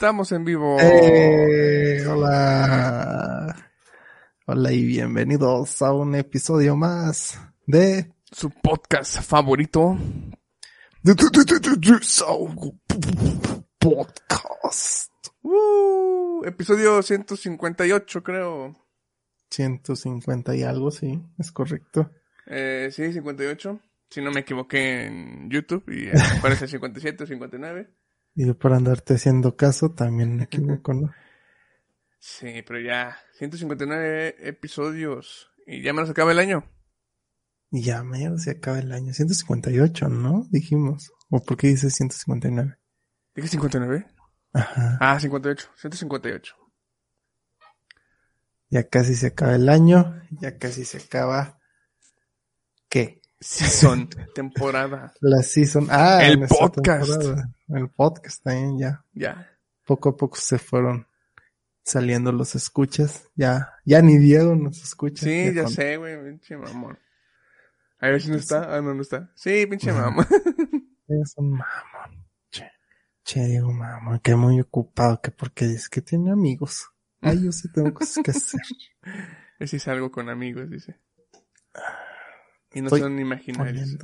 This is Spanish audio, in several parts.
Estamos en vivo. Eh, hola. Hola y bienvenidos a un episodio más de Su podcast favorito. Podcast. Uh, episodio 158, creo. 150 y algo, sí, es correcto. Eh, sí, 58. Si no me equivoqué en YouTube y eh, parece 57 o 59. Y yo por andarte haciendo caso también me equivoco, ¿no? Sí, pero ya 159 episodios y ya me nos acaba el año. Ya mañana se acaba el año. 158, ¿no? Dijimos. ¿O por qué dices 159? ¿Dije 59? Ajá. Ah, 58. 158. Ya casi se acaba el año. Ya casi se acaba. ¿Qué? Season, temporada. La season. Ah, El podcast. El podcast también ya. Ya. Poco a poco se fueron saliendo los escuchas. Ya, ya ni Diego nos escucha. Sí, ya con- sé, güey, pinche mamón. A ver si no está. Ah, no, no está. Sí, pinche mamón. Es un mamón. Che, che, Diego, mamón, que muy ocupado, que porque es que tiene amigos. Ay, yo sí tengo cosas que hacer. Es algo con amigos, dice. Y no son imaginarios.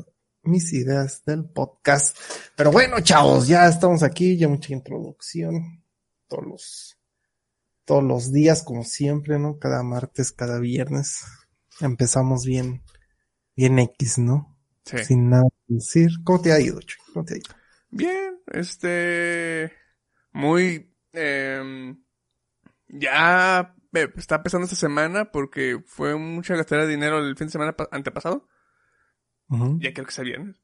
Mis ideas del podcast. Pero bueno, chavos, ya estamos aquí, ya mucha introducción. Todos los, todos los días, como siempre, ¿no? Cada martes, cada viernes. Empezamos bien, bien X, ¿no? Sí. Sin nada que decir. ¿Cómo te ha ido, Chuy? ¿Cómo te ha ido? Bien, este. Muy. em, ya eh, está empezando esta semana porque fue mucha gastadera de dinero el fin de semana pa- Ya creo que está bien.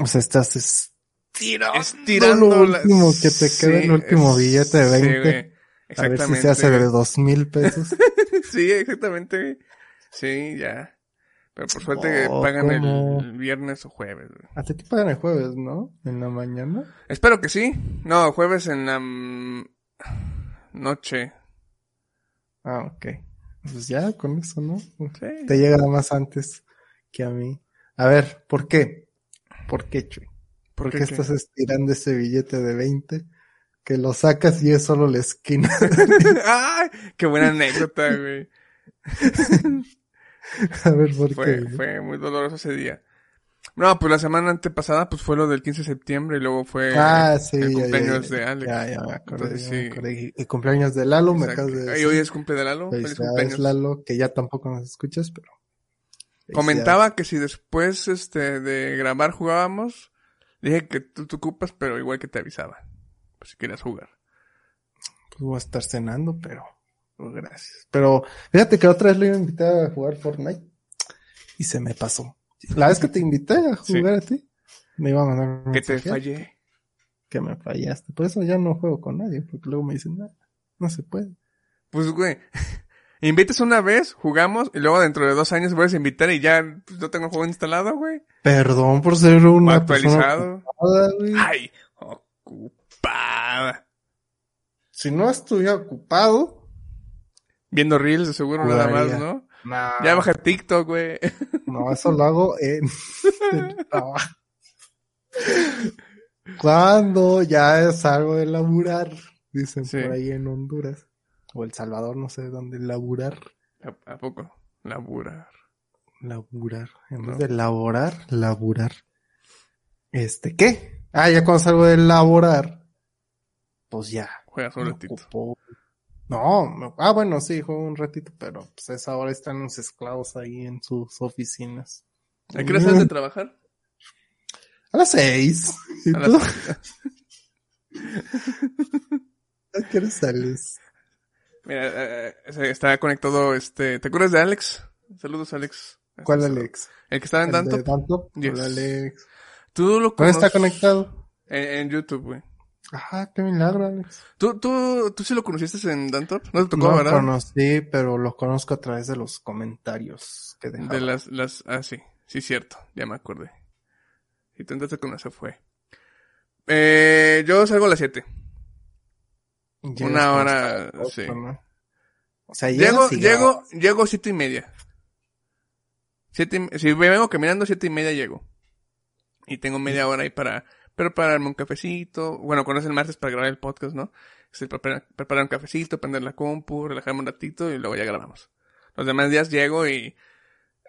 O sea, estás estirando, Estirando lo último que te queda, el último es- billete de sí, 20. güey. a ver si se hace de dos mil pesos. Sí, exactamente. Sí, ya. Pero por suerte Oh, pagan el, ¿cómo? el viernes o jueves. güey. Hasta ti pagan el jueves, ¿no? En la mañana. Espero que sí. No, jueves en la noche. Ah, ok. Pues ya, con eso, ¿no? Te llega más antes que a mí. A ver, ¿por qué? ¿Por qué, Chuy? ¿Por qué qué? estás estirando ese billete de 20? Que lo sacas y es solo la esquina. ¡Ay! ¡Qué buena anécdota, güey! a ver, ¿por Fue, qué? fue muy doloroso ese día. No, pues la semana antepasada pues fue lo del 15 de septiembre y luego fue Ah, sí, el ya, cumpleaños ya, de Alex. Ya, ya, me acordé, Entonces, me sí. acordé. El cumpleaños de Lalo, me Exacto. acabas de decir. hoy es cumple de Lalo. Feliz cumpleaños. Lalo, que ya tampoco nos escuchas, pero... Comentaba que si después este de grabar jugábamos, dije que tú te ocupas, pero igual que te avisaba. Pues si querías jugar. Pues voy a estar cenando, pero... pero gracias. Pero fíjate que otra vez le iba a invitar a jugar Fortnite y se me pasó. La vez que te invité a Sí. jugar a ti, me iba a mandar un Que te fallé. que me fallaste. Por eso ya no juego con nadie, porque luego me dicen, no, no se puede. Pues güey, invitas una vez, jugamos, y luego dentro de dos años vuelves a invitar y ya pues, no tengo el juego instalado, güey. Perdón por ser persona actualizado. ocupada, güey. Ay, ocupada. Si no estuviera ocupado, Viendo reels de seguro nada más. ¿no? nah, Ya baja TikTok, güey. no, eso lo hago en el trabajo. Cuando ya salgo de laburar, dicen Sí. por ahí en Honduras, o El Salvador, no sé dónde, laburar. ¿A, a poco? Laburar. Laburar. En No. vez de laborar, laburar. Este, ¿qué? Ah, ya cuando salgo de laborar, pues ya. Juegas un ratito. ocupó. No, me- ah, bueno, sí, juego un ratito, pero pues esa hora están los esclavos ahí en sus oficinas. ¿A qué hora sales de trabajar? A las seis. ¿Y A tú? las- ¿A qué hora sales? Mira, eh, eh, está conectado este... ¿Te acuerdas de Alex? Saludos, Alex. ¿Cuál Alex? El que estaba en ¿El de Danto. Danto? Yes. Alex. Tú lo ¿Dónde está conoces conectado? En, en YouTube, güey. Ajá, qué milagro, Alex. ¿Tú, tú, tú sí lo conociste en Dantop? No te tocó, No lo ¿verdad? conocí, pero lo conozco a través de los comentarios que dejaba. De las, las, ah, sí, sí, cierto, ya me acordé. Y tú entraste con eso fue. Eh, yo salgo a las 7. Una hora, ocho, sí. ¿no? O sea, Llego, llego, llego siete y media. Siete, y- si me vengo caminando, siete y media llego. Y tengo media hora ahí para prepararme un cafecito. Bueno, cuando es el martes para grabar el podcast, ¿no? Sí, preparar, preparar un cafecito, prender la compu, relajarme un ratito y luego ya grabamos. Los demás días llego y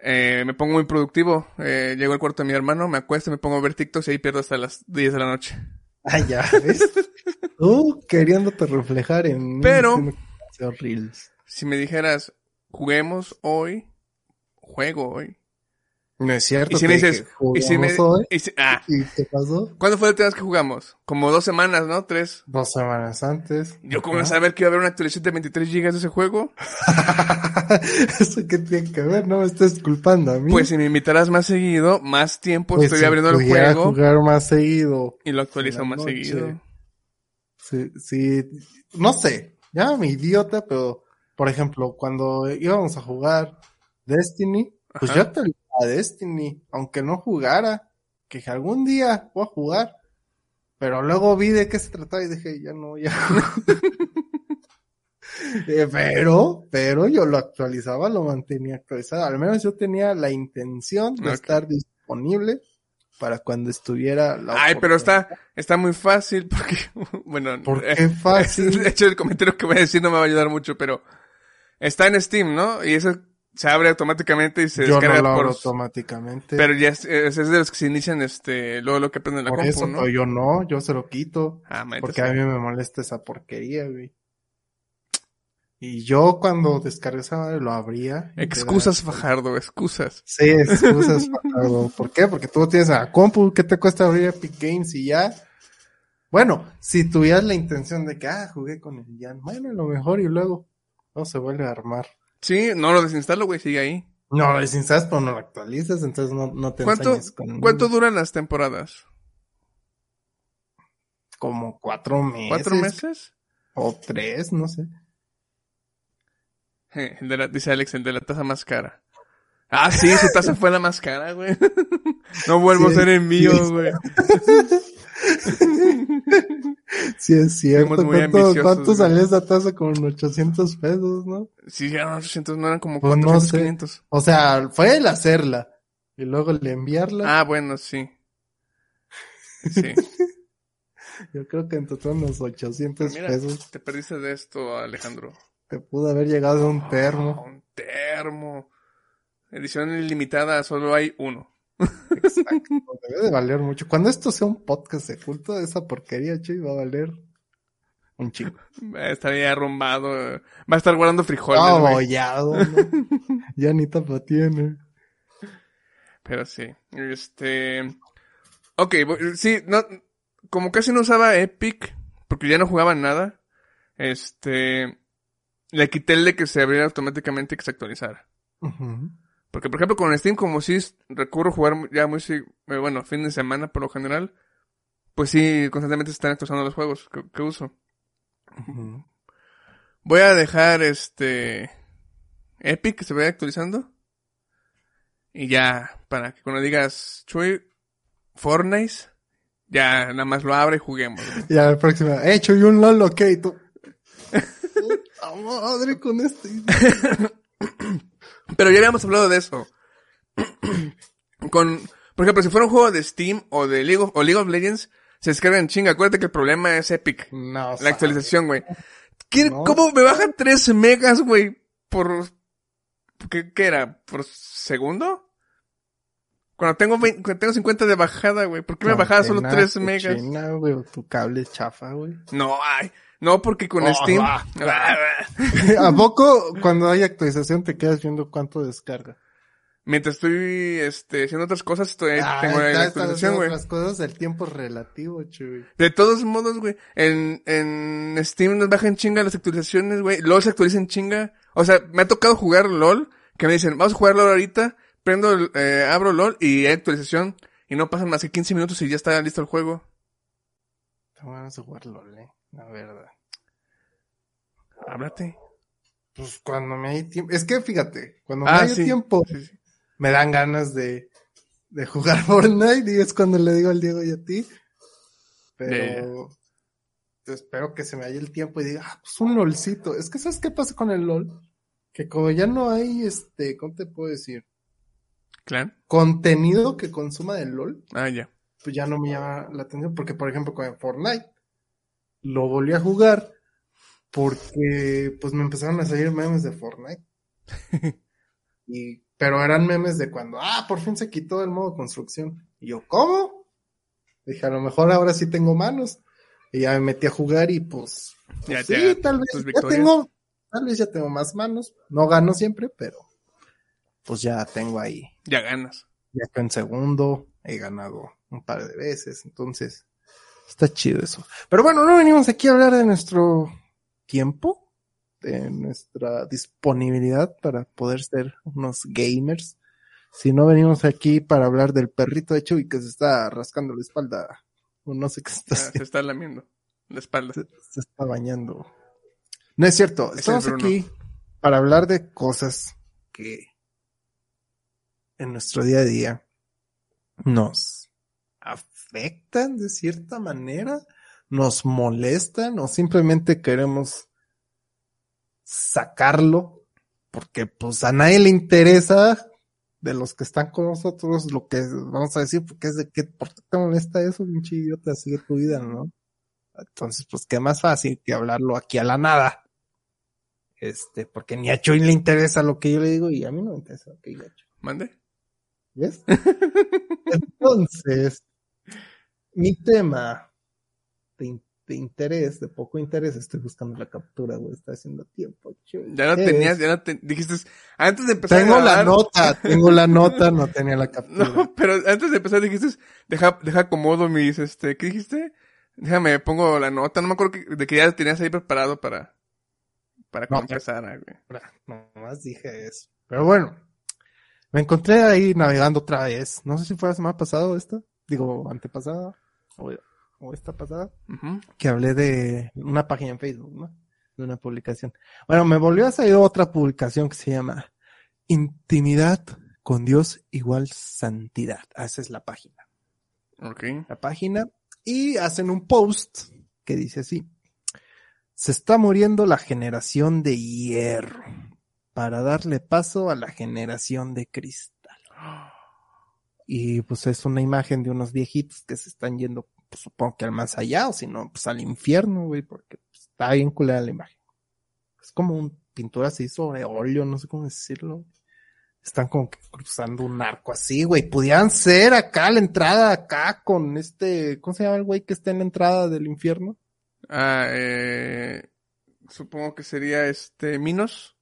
eh, me pongo muy productivo. Eh, llego al cuarto de mi hermano, me acuesto, me pongo a ver TikToks y ahí pierdo hasta las 10 de la noche. Ah, ya, ¿ves? Tú queriéndote reflejar en... Pero-. Si me dijeras, juguemos hoy, juego hoy. No es cierto. Y si te me dices, y si me, y si- ah, ¿Y qué pasó? ¿Cuándo fue la última vez que jugamos? Como dos semanas, ¿no? Tres. Dos semanas antes. Yo como Ajá. saber que iba a haber una actualización de 23 GB de ese juego. ¿Eso qué tiene que ver? No me estés culpando a mí. Pues si me invitarás más seguido, más tiempo Pues estoy si abriendo el juego jugar más seguido. y lo actualizo más noche. seguido. Sí, sí, no sé, ya me idiota, pero por ejemplo, cuando íbamos a jugar Destiny, pues Ajá. yo actualizaba Destiny, aunque no jugara, que algún día voy a jugar, pero luego vi de qué se trataba y dije, ya no, ya. Eh, pero, pero yo lo actualizaba, lo mantenía actualizado, al menos yo tenía la intención de estar disponible para cuando estuviera la Ay, pero está, está muy fácil porque, bueno, ¿Por eh, qué fácil? de hecho el comentario que voy a decir no me va a ayudar mucho, pero está en Steam, ¿no? Y eso se abre automáticamente y se Yo no descarga lo por... abro automáticamente. Pero ya es, es de los que se inician, este, luego lo que aprenden la Por compu, eso, ¿no? yo no, yo se lo quito. Ah, Porque a mí me molesta esa porquería, güey. Y yo cuando descargué esa madre lo abría. Excusas, Fajardo, excusas. Sí, excusas, Fajardo. ¿Por qué? Porque tú tienes a compu, ¿qué te cuesta abrir Epic Games y ya? Bueno, si tuvieras la intención de que, ah, jugué con el Jan, bueno, a lo mejor y luego no se vuelve a armar. Sí, no lo desinstalo, güey, sigue ahí. No lo desinstalas, pero no lo actualizas, entonces no, no te ¿Cuánto, con ¿Cuánto duran las temporadas? Como cuatro meses. ¿Cuatro meses? O tres, no sé. Eh, el de la- dice Alex, el de la taza más cara. Ah, sí, su taza fue la más cara, güey. No vuelvo Sí, a ser envío, sí. güey. Sí, es cierto. ¿Cuánto, cuánto salió esa tasa? Como en 800 pesos, ¿no? Sí, eran 800, no eran como Pues no 400, sé. 500. O sea, fue el hacerla. Y luego el enviarla. Ah, bueno, sí. Sí. Yo creo que en total unos 800 Mira, pesos. te perdiste de esto, Alejandro. Te pudo haber llegado a un Ah, termo. un termo. Edición ilimitada, solo hay uno. Exacto. Debe de valer mucho. Cuando esto sea un podcast de culto, esa porquería, chuy, va a valer un. Eh, Estaría arrumbado. Va a estar guardando frijoles, No, bollado, ¿no? ya ni tapa tiene. Pero sí. Este. Ok, sí, no. Como casi no usaba Epic, porque ya no jugaba nada, este. Le quité el de que se abriera automáticamente y que se actualizara. Ujú. Porque, por ejemplo, con Steam, como si recurro a jugar ya muy, eh, bueno, fin de semana por lo general, pues sí, constantemente se están actualizando los juegos que, que uso. Voy a dejar este Epic que se vaya actualizando. Y ya, para que cuando digas Chuy, Fortnite, ya nada más lo abre y juguemos. Ya la próxima. Eh, Chuy, un LOL, ok. Tú. Puta madre con este. Pero ya habíamos hablado de eso. Con, por ejemplo, si fuera un juego de Steam o de League of, o League of Legends, se descarga en chinga. Acuérdate que el problema es Epic. No, La actualización, güey. ¿Quién- No. ¿Cómo me bajan 3 megas, güey? Por... ¿qué, ¿Qué era? ¿Por segundo? Cuando tengo, 20 cuando tengo 50 de bajada, güey. ¿Por qué me bajaba solo Antena 3 megas? cochina, güey, tu cable es chafa, güey. No, ay. No, porque con Oh, Steam. ¿A poco cuando hay actualización te quedas viendo cuánto descarga? Mientras estoy este, haciendo otras cosas, estoy, Ah, tengo la actualización, güey. Las cosas, el tiempo relativo, chuy. De todos modos, güey, en, en Steam nos bajan chinga las actualizaciones, güey. LOL se actualiza en chinga. O sea, me ha tocado jugar LOL, que me dicen, vamos a jugar LOL ahorita, prendo, el- eh, abro LOL y hay actualización. Y no pasan más que 15 minutos y ya está listo el juego. Tengo ganas de jugar LOL, eh, la verdad. Háblate. Pues cuando me hay tiempo, es que fíjate, cuando Ah, me hay sí. tiempo, Sí, sí. me dan ganas de, de jugar Fortnite y es cuando le digo al Diego y a ti. Pero espero que se me haya el tiempo y diga, ah, pues un LOLcito. Es que ¿sabes qué pasa con el LOL? Que como ya no hay, este, ¿cómo te puedo decir? ¿Clan? Contenido que consuma del LOL, Ah, ya. pues ya no me llama la atención. Porque, por ejemplo, con Fortnite, lo volví a jugar porque, pues me empezaron a salir memes de Fortnite. y, pero eran memes de cuando, ah, por fin se quitó el modo construcción. Y yo, ¿cómo? Dije, a lo mejor ahora sí tengo manos. Y ya me metí a jugar y pues, Ya, sí, ya, tal vez ya tengo, tal vez ya tengo más manos. No gano siempre, pero pues ya tengo ahí. Ya ganas. Ya que en segundo he ganado un par de veces, entonces está chido eso. Pero bueno, no venimos aquí a hablar de nuestro tiempo, de nuestra disponibilidad para poder ser unos gamers. Si no venimos aquí para hablar del perrito de Chuy que se está rascando la espalda, o no sé qué está haciendo se está lamiendo la espalda. se, se está bañando. No es cierto, Es estamos aquí para hablar de cosas que en nuestro día a día nos afectan de cierta manera, nos molestan o simplemente queremos sacarlo porque pues a nadie le interesa de los que están con nosotros lo que vamos a decir porque es de que ¿por qué te molesta eso, pinche idiota? Sigue tu vida, ¿no? Entonces, pues qué más fácil que hablarlo aquí a la nada. Este, porque ni a Choy le interesa lo que yo le digo y a mí no me interesa lo que yo he hecho. ¿Mande? ¿Ves? Entonces, mi tema de, in- de interés, de poco interés, estoy buscando la captura, güey, está haciendo tiempo. Ya Es- tenías, ya la te- dijiste, antes de empezar Tengo a la nota, tengo la nota, no tenía la captura. No, pero antes de empezar dijiste, deja, deja acomodo mis, este, ¿qué dijiste? Déjame, pongo la nota, no me acuerdo que- de que ya tenías ahí preparado para, para No, güey. No, nomás dije eso. Pero bueno, me encontré ahí navegando otra vez. No sé si fue la semana pasada o esta. Digo, antepasada. O, o esta pasada. Que hablé de una página en Facebook, ¿no? De una publicación. Bueno, me volvió a salir otra publicación que se llama Intimidad con Dios igual santidad. Ah, Esa es la página. Ok. La página. Y hacen un post que dice así. Se está muriendo la generación de hierro para darle paso a la generación de cristal. Y pues es una imagen de unos viejitos que se están yendo, pues, supongo que al más allá, o si no, pues al infierno, güey, porque pues, está bien culera la imagen. Es como un pintura así sobre óleo, no sé cómo decirlo. Están como que cruzando un arco así, güey. Pudieran ser acá la entrada, acá con este, ¿cómo se llama el güey que está en la entrada del infierno? Ah, eh, supongo que sería este, Minos.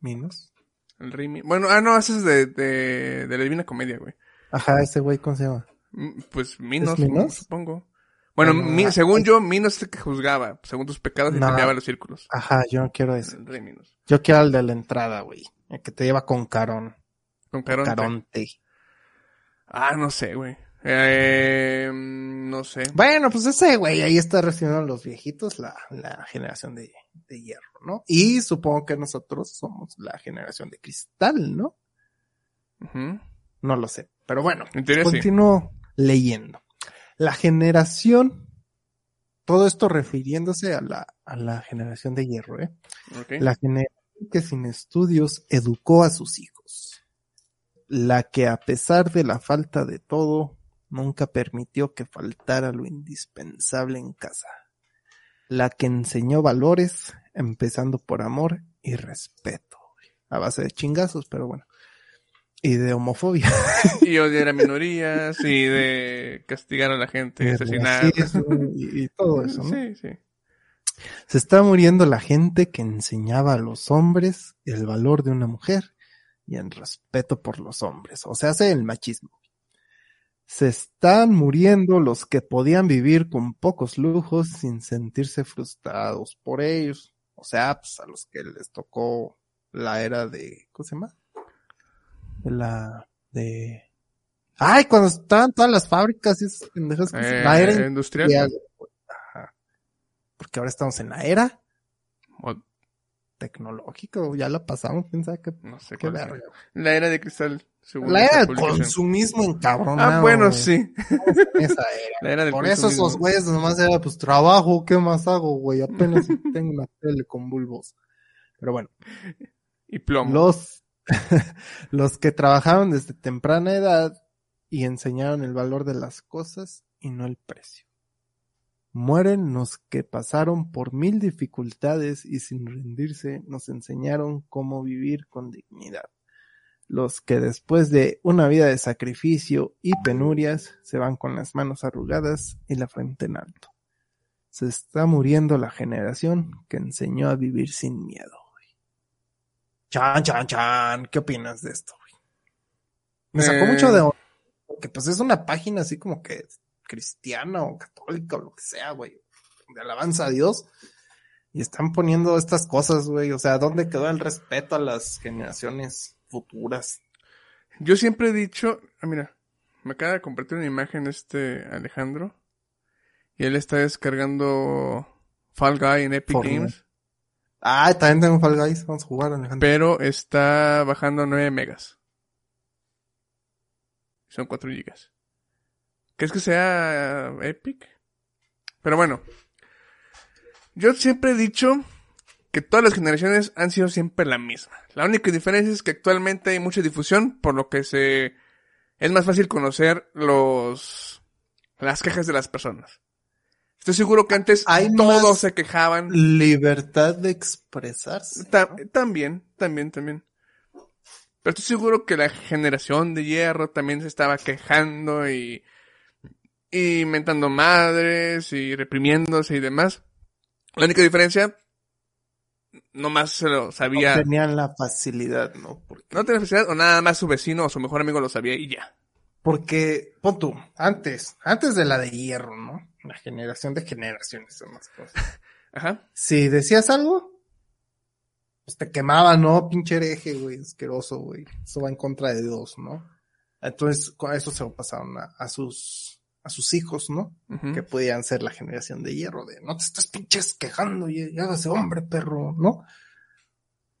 Minos. El rey Mi- Bueno, ah, no, ese es de, de, de la Divina Comedia, güey. Ajá, ese güey, ¿cómo se llama? Mm, Pues Minos, supongo. Bueno, Mi- ah, según yo, Minos es el que juzgaba. Según tus pecados y No. cambiaba los círculos. Ajá, yo no quiero ese. El rey Minos. Yo quiero el de la entrada, güey. El que te lleva con carón. Con Caronte. Caronte. Ah, no sé, güey. Eh, no sé. Bueno, pues ese güey ahí está recibiendo a los viejitos, la, la generación de, de hierro, ¿no? Y supongo que nosotros somos la generación de cristal, ¿no? No lo sé. Pero bueno, continúo leyendo. La generación, todo esto refiriéndose a la, a la generación de hierro, ¿eh? La generación que sin estudios educó a sus hijos. La que a pesar de la falta de todo, nunca permitió que faltara lo indispensable en casa. La que enseñó valores, empezando por amor y respeto. A base de chingazos, pero bueno. Y de homofobia. Y odiar a minorías y de castigar a la gente, asesinar. y todo eso, ¿no? Sí, sí. Se está muriendo la gente que enseñaba a los hombres el valor de una mujer y el respeto por los hombres. O sea, hace el machismo. Se están muriendo los que podían vivir con pocos lujos sin sentirse frustrados por ellos. O sea, pues a los que les tocó la era de, ¿cómo se llama? De la, de, ay, cuando estaban todas las fábricas y esas pendejas, ¿cómo se- la era Eh, industrial. industrial. Ajá. Porque ahora estamos en la era tecnológica, ya la pasamos, quién sabe qué, no sé qué verga. La era de cristal, según La era del consumismo encabronado. Ah, bueno, sí. Esa era. La era del Por eso esos güeyes nomás era, pues trabajo, ¿qué más hago, güey? Apenas tengo una tele con bulbos. Pero bueno, Y plomo. los, los que trabajaron desde temprana edad y enseñaron el valor de las cosas y no el precio. Mueren los que pasaron por mil dificultades y sin rendirse nos enseñaron cómo vivir con dignidad. Los que después de una vida de sacrificio y penurias se van con las manos arrugadas y la frente en alto. Se está muriendo la generación que enseñó a vivir sin miedo. Chan, chan, chan. ¿Qué opinas de esto? güey? Me sacó Eh. mucho de porque pues es una página así como que cristiana o católica o lo que sea, güey, de alabanza a Dios. Y están poniendo estas cosas, güey. O sea, ¿dónde quedó el respeto a las generaciones futuras? Yo siempre he dicho, ah, mira, me acaba de compartir una imagen este Alejandro. Y él está descargando Fall Guy en Epic Fortnite. Games. Ah, también tengo Fall Guys. Vamos a jugar, Alejandro. Pero está bajando a 9 megas. Son 4 gigas. ¿Crees que sea eh, Epic? Pero bueno. Yo siempre he dicho que todas las generaciones han sido siempre la misma. La única diferencia es que actualmente hay mucha difusión, por lo que se es más fácil conocer los las quejas de las personas. Estoy seguro que antes Hay todos se quejaban. Libertad de expresarse. Ta- ¿no? También, también, también. Pero estoy seguro que la generación de hierro también se estaba quejando y, y mentando madres y reprimiéndose y demás. La única diferencia, nomás se lo sabía, No tenían la facilidad, ¿no? Porque, no tenía necesidad o nada más su vecino o su mejor amigo lo sabía y ya. porque pon tú, antes, antes de la de hierro, ¿no? La generación de generaciones son las cosas. Ajá. Si decías algo, pues te quemaba, ¿no? Pinche hereje, güey, asqueroso, güey. Eso va en contra de Dios, ¿no? Entonces, con eso se lo pasaron a, a sus, a sus hijos, ¿no? Que podían ser la generación de hierro, de no te estás pinches quejando y, y hágase hombre, perro, ¿no?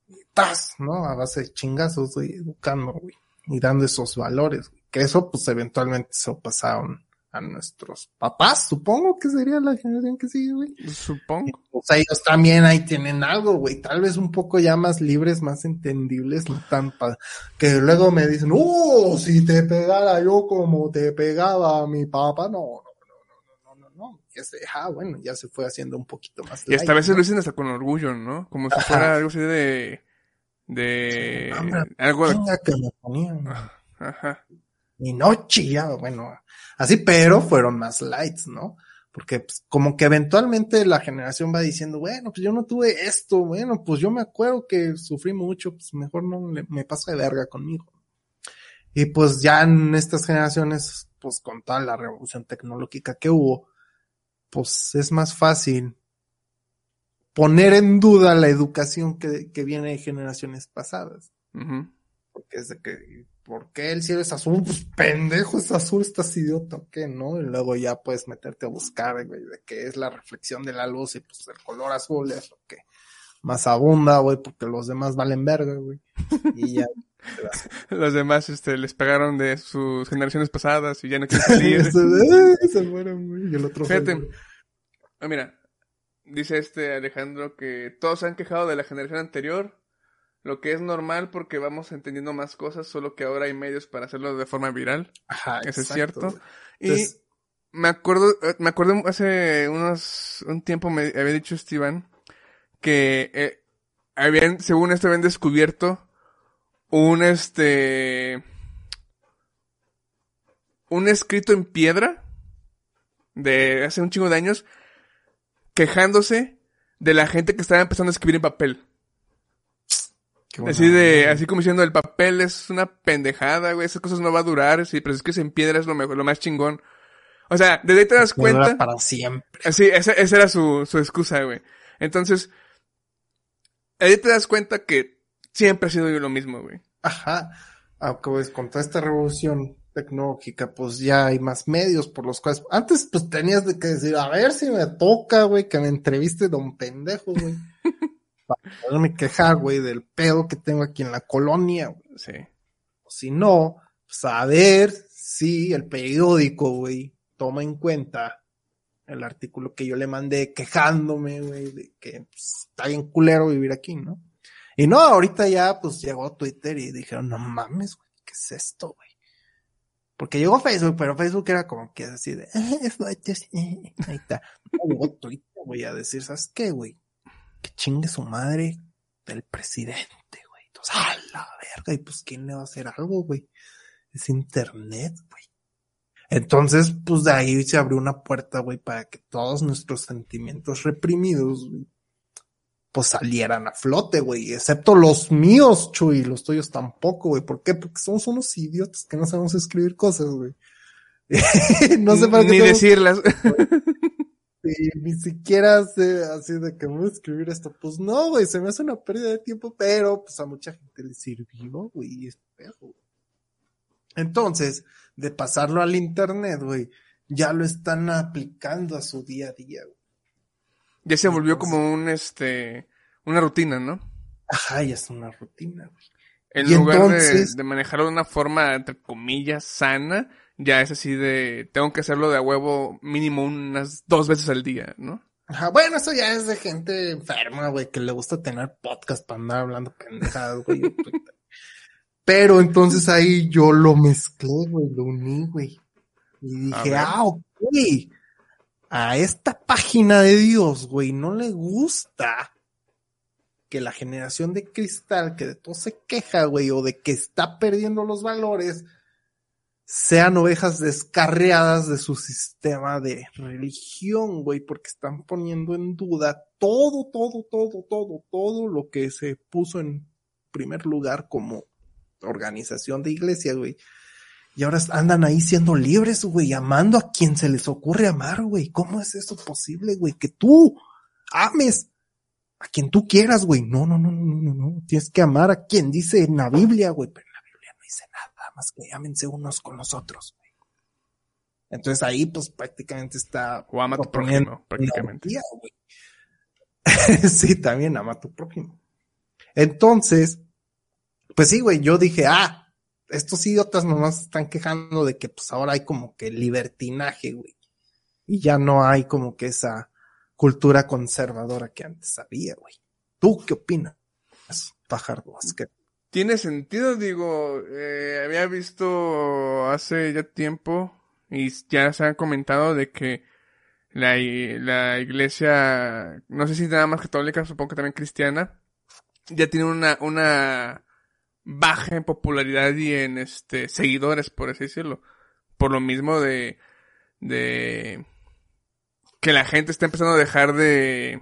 Y tas, ¿no? A base de chingazos, güey, educando, güey, y dando esos valores, güey. Que eso, pues, eventualmente se lo pasaron a nuestros papás, supongo que sería la generación que sigue, güey. Supongo. O sea, ellos también ahí tienen algo, güey. Tal vez un poco ya más libres, más entendibles, no tan pa- que luego me dicen, ¡Oh! Si te pegara yo como te pegaba a mi papá, no, no, no, no, no, no, no. Ya se, ah, bueno, ya se fue haciendo un poquito más. Y hasta a veces ¿no? lo dicen hasta con orgullo, ¿no? Como si Ajá. fuera algo así de, de, Sí, hombre, algo de, Chinga que me ponían. ajá. Y no chillaba, bueno, así, pero fueron más lights, ¿no? Porque pues, como que eventualmente la generación va diciendo, bueno, pues yo no tuve esto, bueno, pues yo me acuerdo que sufrí mucho, pues mejor no le- me paso de verga conmigo. Y pues ya en estas generaciones, pues con toda la revolución tecnológica que hubo, pues es más fácil poner en duda la educación que, que viene de generaciones pasadas porque es de que, ¿por qué el cielo es azul? Pues pendejo, es azul, estás idiota, ¿o qué? ¿No? Y luego ya puedes meterte a buscar, güey, de qué es la reflexión de la luz y pues el color azul es lo que más abunda, güey, porque los demás valen verga, güey. Y ya. Los demás, este, les pegaron de sus generaciones pasadas y ya no quieren salir. se, se mueren, güey. Y el otro Fíjate. Ah, mira, dice este Alejandro que todos se han quejado de la generación anterior, lo que es normal porque vamos entendiendo más cosas, solo que ahora hay medios para hacerlo de forma viral. Ajá, Eso es cierto. Y me acuerdo, eh, me acuerdo hace unos, un tiempo me había dicho Steven que eh, habían, según esto, habían descubierto un este un escrito en piedra de hace un chingo de años quejándose de la gente que estaba empezando a escribir en papel. Así de, así como diciendo, el papel es una pendejada, güey, esas cosas no va a durar, sí, pero es que en piedra es lo mejor, lo más chingón. O sea, desde ahí te das dura cuenta. para siempre. Sí, esa, esa era su, su excusa, güey. Entonces, ahí te das cuenta que siempre ha sido lo mismo, güey. Ajá. Aunque pues con toda esta revolución tecnológica, pues ya hay más medios por los cuales. Antes, pues tenías de que decir, a ver si me toca, güey, que me entreviste don pendejo, güey. Para poderme quejar, güey, del pedo que tengo aquí en la colonia, güey. Sí. O si no, pues a ver si el periódico, güey, toma en cuenta el artículo que yo le mandé quejándome, güey, de que pues, está bien culero vivir aquí, ¿no? Y no, ahorita ya, pues llegó Twitter y dijeron, no mames, güey, ¿qué es esto, güey? Porque llegó Facebook, pero Facebook era como que así de, eh, fotos, eh, ahí está. No, llegó Twitter, güey, a decir, ¿sabes qué, güey? Que chingue su madre del presidente, güey. Entonces, a la verga, y pues, ¿quién le va a hacer algo, güey? Es internet, güey. Entonces, pues de ahí se abrió una puerta, güey, para que todos nuestros sentimientos reprimidos, güey, pues salieran a flote, güey, excepto los míos, Chuy, los tuyos tampoco, güey. ¿Por qué? Porque somos unos idiotas que no sabemos escribir cosas, güey. no sé para qué Ni tenemos- decirlas. Sí, ni siquiera sé así de que voy a escribir esto. Pues no, güey, se me hace una pérdida de tiempo, pero pues a mucha gente le sirvió, güey. Entonces, de pasarlo al internet, güey, ya lo están aplicando a su día a día, güey. ya se volvió como un, este, una rutina, ¿no? Ajá, ya es una rutina, güey. En Y lugar de- entonces- de, manejarlo de una forma, entre comillas, sana, ya es así de, tengo que hacerlo de a huevo mínimo unas dos veces al día, ¿no? Ajá, bueno, eso ya es de gente enferma, güey, que le gusta tener podcast para andar hablando pendejadas, güey. Pero entonces ahí yo lo mezclé, güey, lo uní, güey. Y dije, ah, ok. A esta página de Dios, güey, no le gusta que la generación de cristal, que de todo se queja, güey, o de que está perdiendo los valores, sean ovejas descarriadas de su sistema de religión, güey, porque están poniendo en duda todo, todo, todo, todo, todo lo que se puso en primer lugar como organización de iglesia, güey. Y ahora andan ahí siendo libres, güey, amando a quien se les ocurre amar, güey. ¿Cómo es eso posible, güey? Que tú ames a quien tú quieras, güey. No, no, no, no, no, no. Tienes que amar a quien dice en la Biblia, güey. Pero en la Biblia no dice nada más que ámense unos con los otros, güey. Entonces ahí, pues prácticamente está. O ama a tu prójimo, prácticamente. güey. sí, también ama a tu prójimo. Entonces, pues sí, güey, yo dije, ah, estos idiotas nomás están quejando de que pues ahora hay como que libertinaje, güey. Y ya no hay como que esa cultura conservadora que antes había, güey. ¿Tú qué opinas, Pajardo? Es que Tiene sentido, digo, eh, había visto hace ya tiempo y ya se han comentado de que la, la iglesia, no sé si nada más católica, supongo que también cristiana, ya tiene una, una baja en popularidad y en este seguidores, por así decirlo. Por lo mismo de, de que la gente está empezando a dejar de,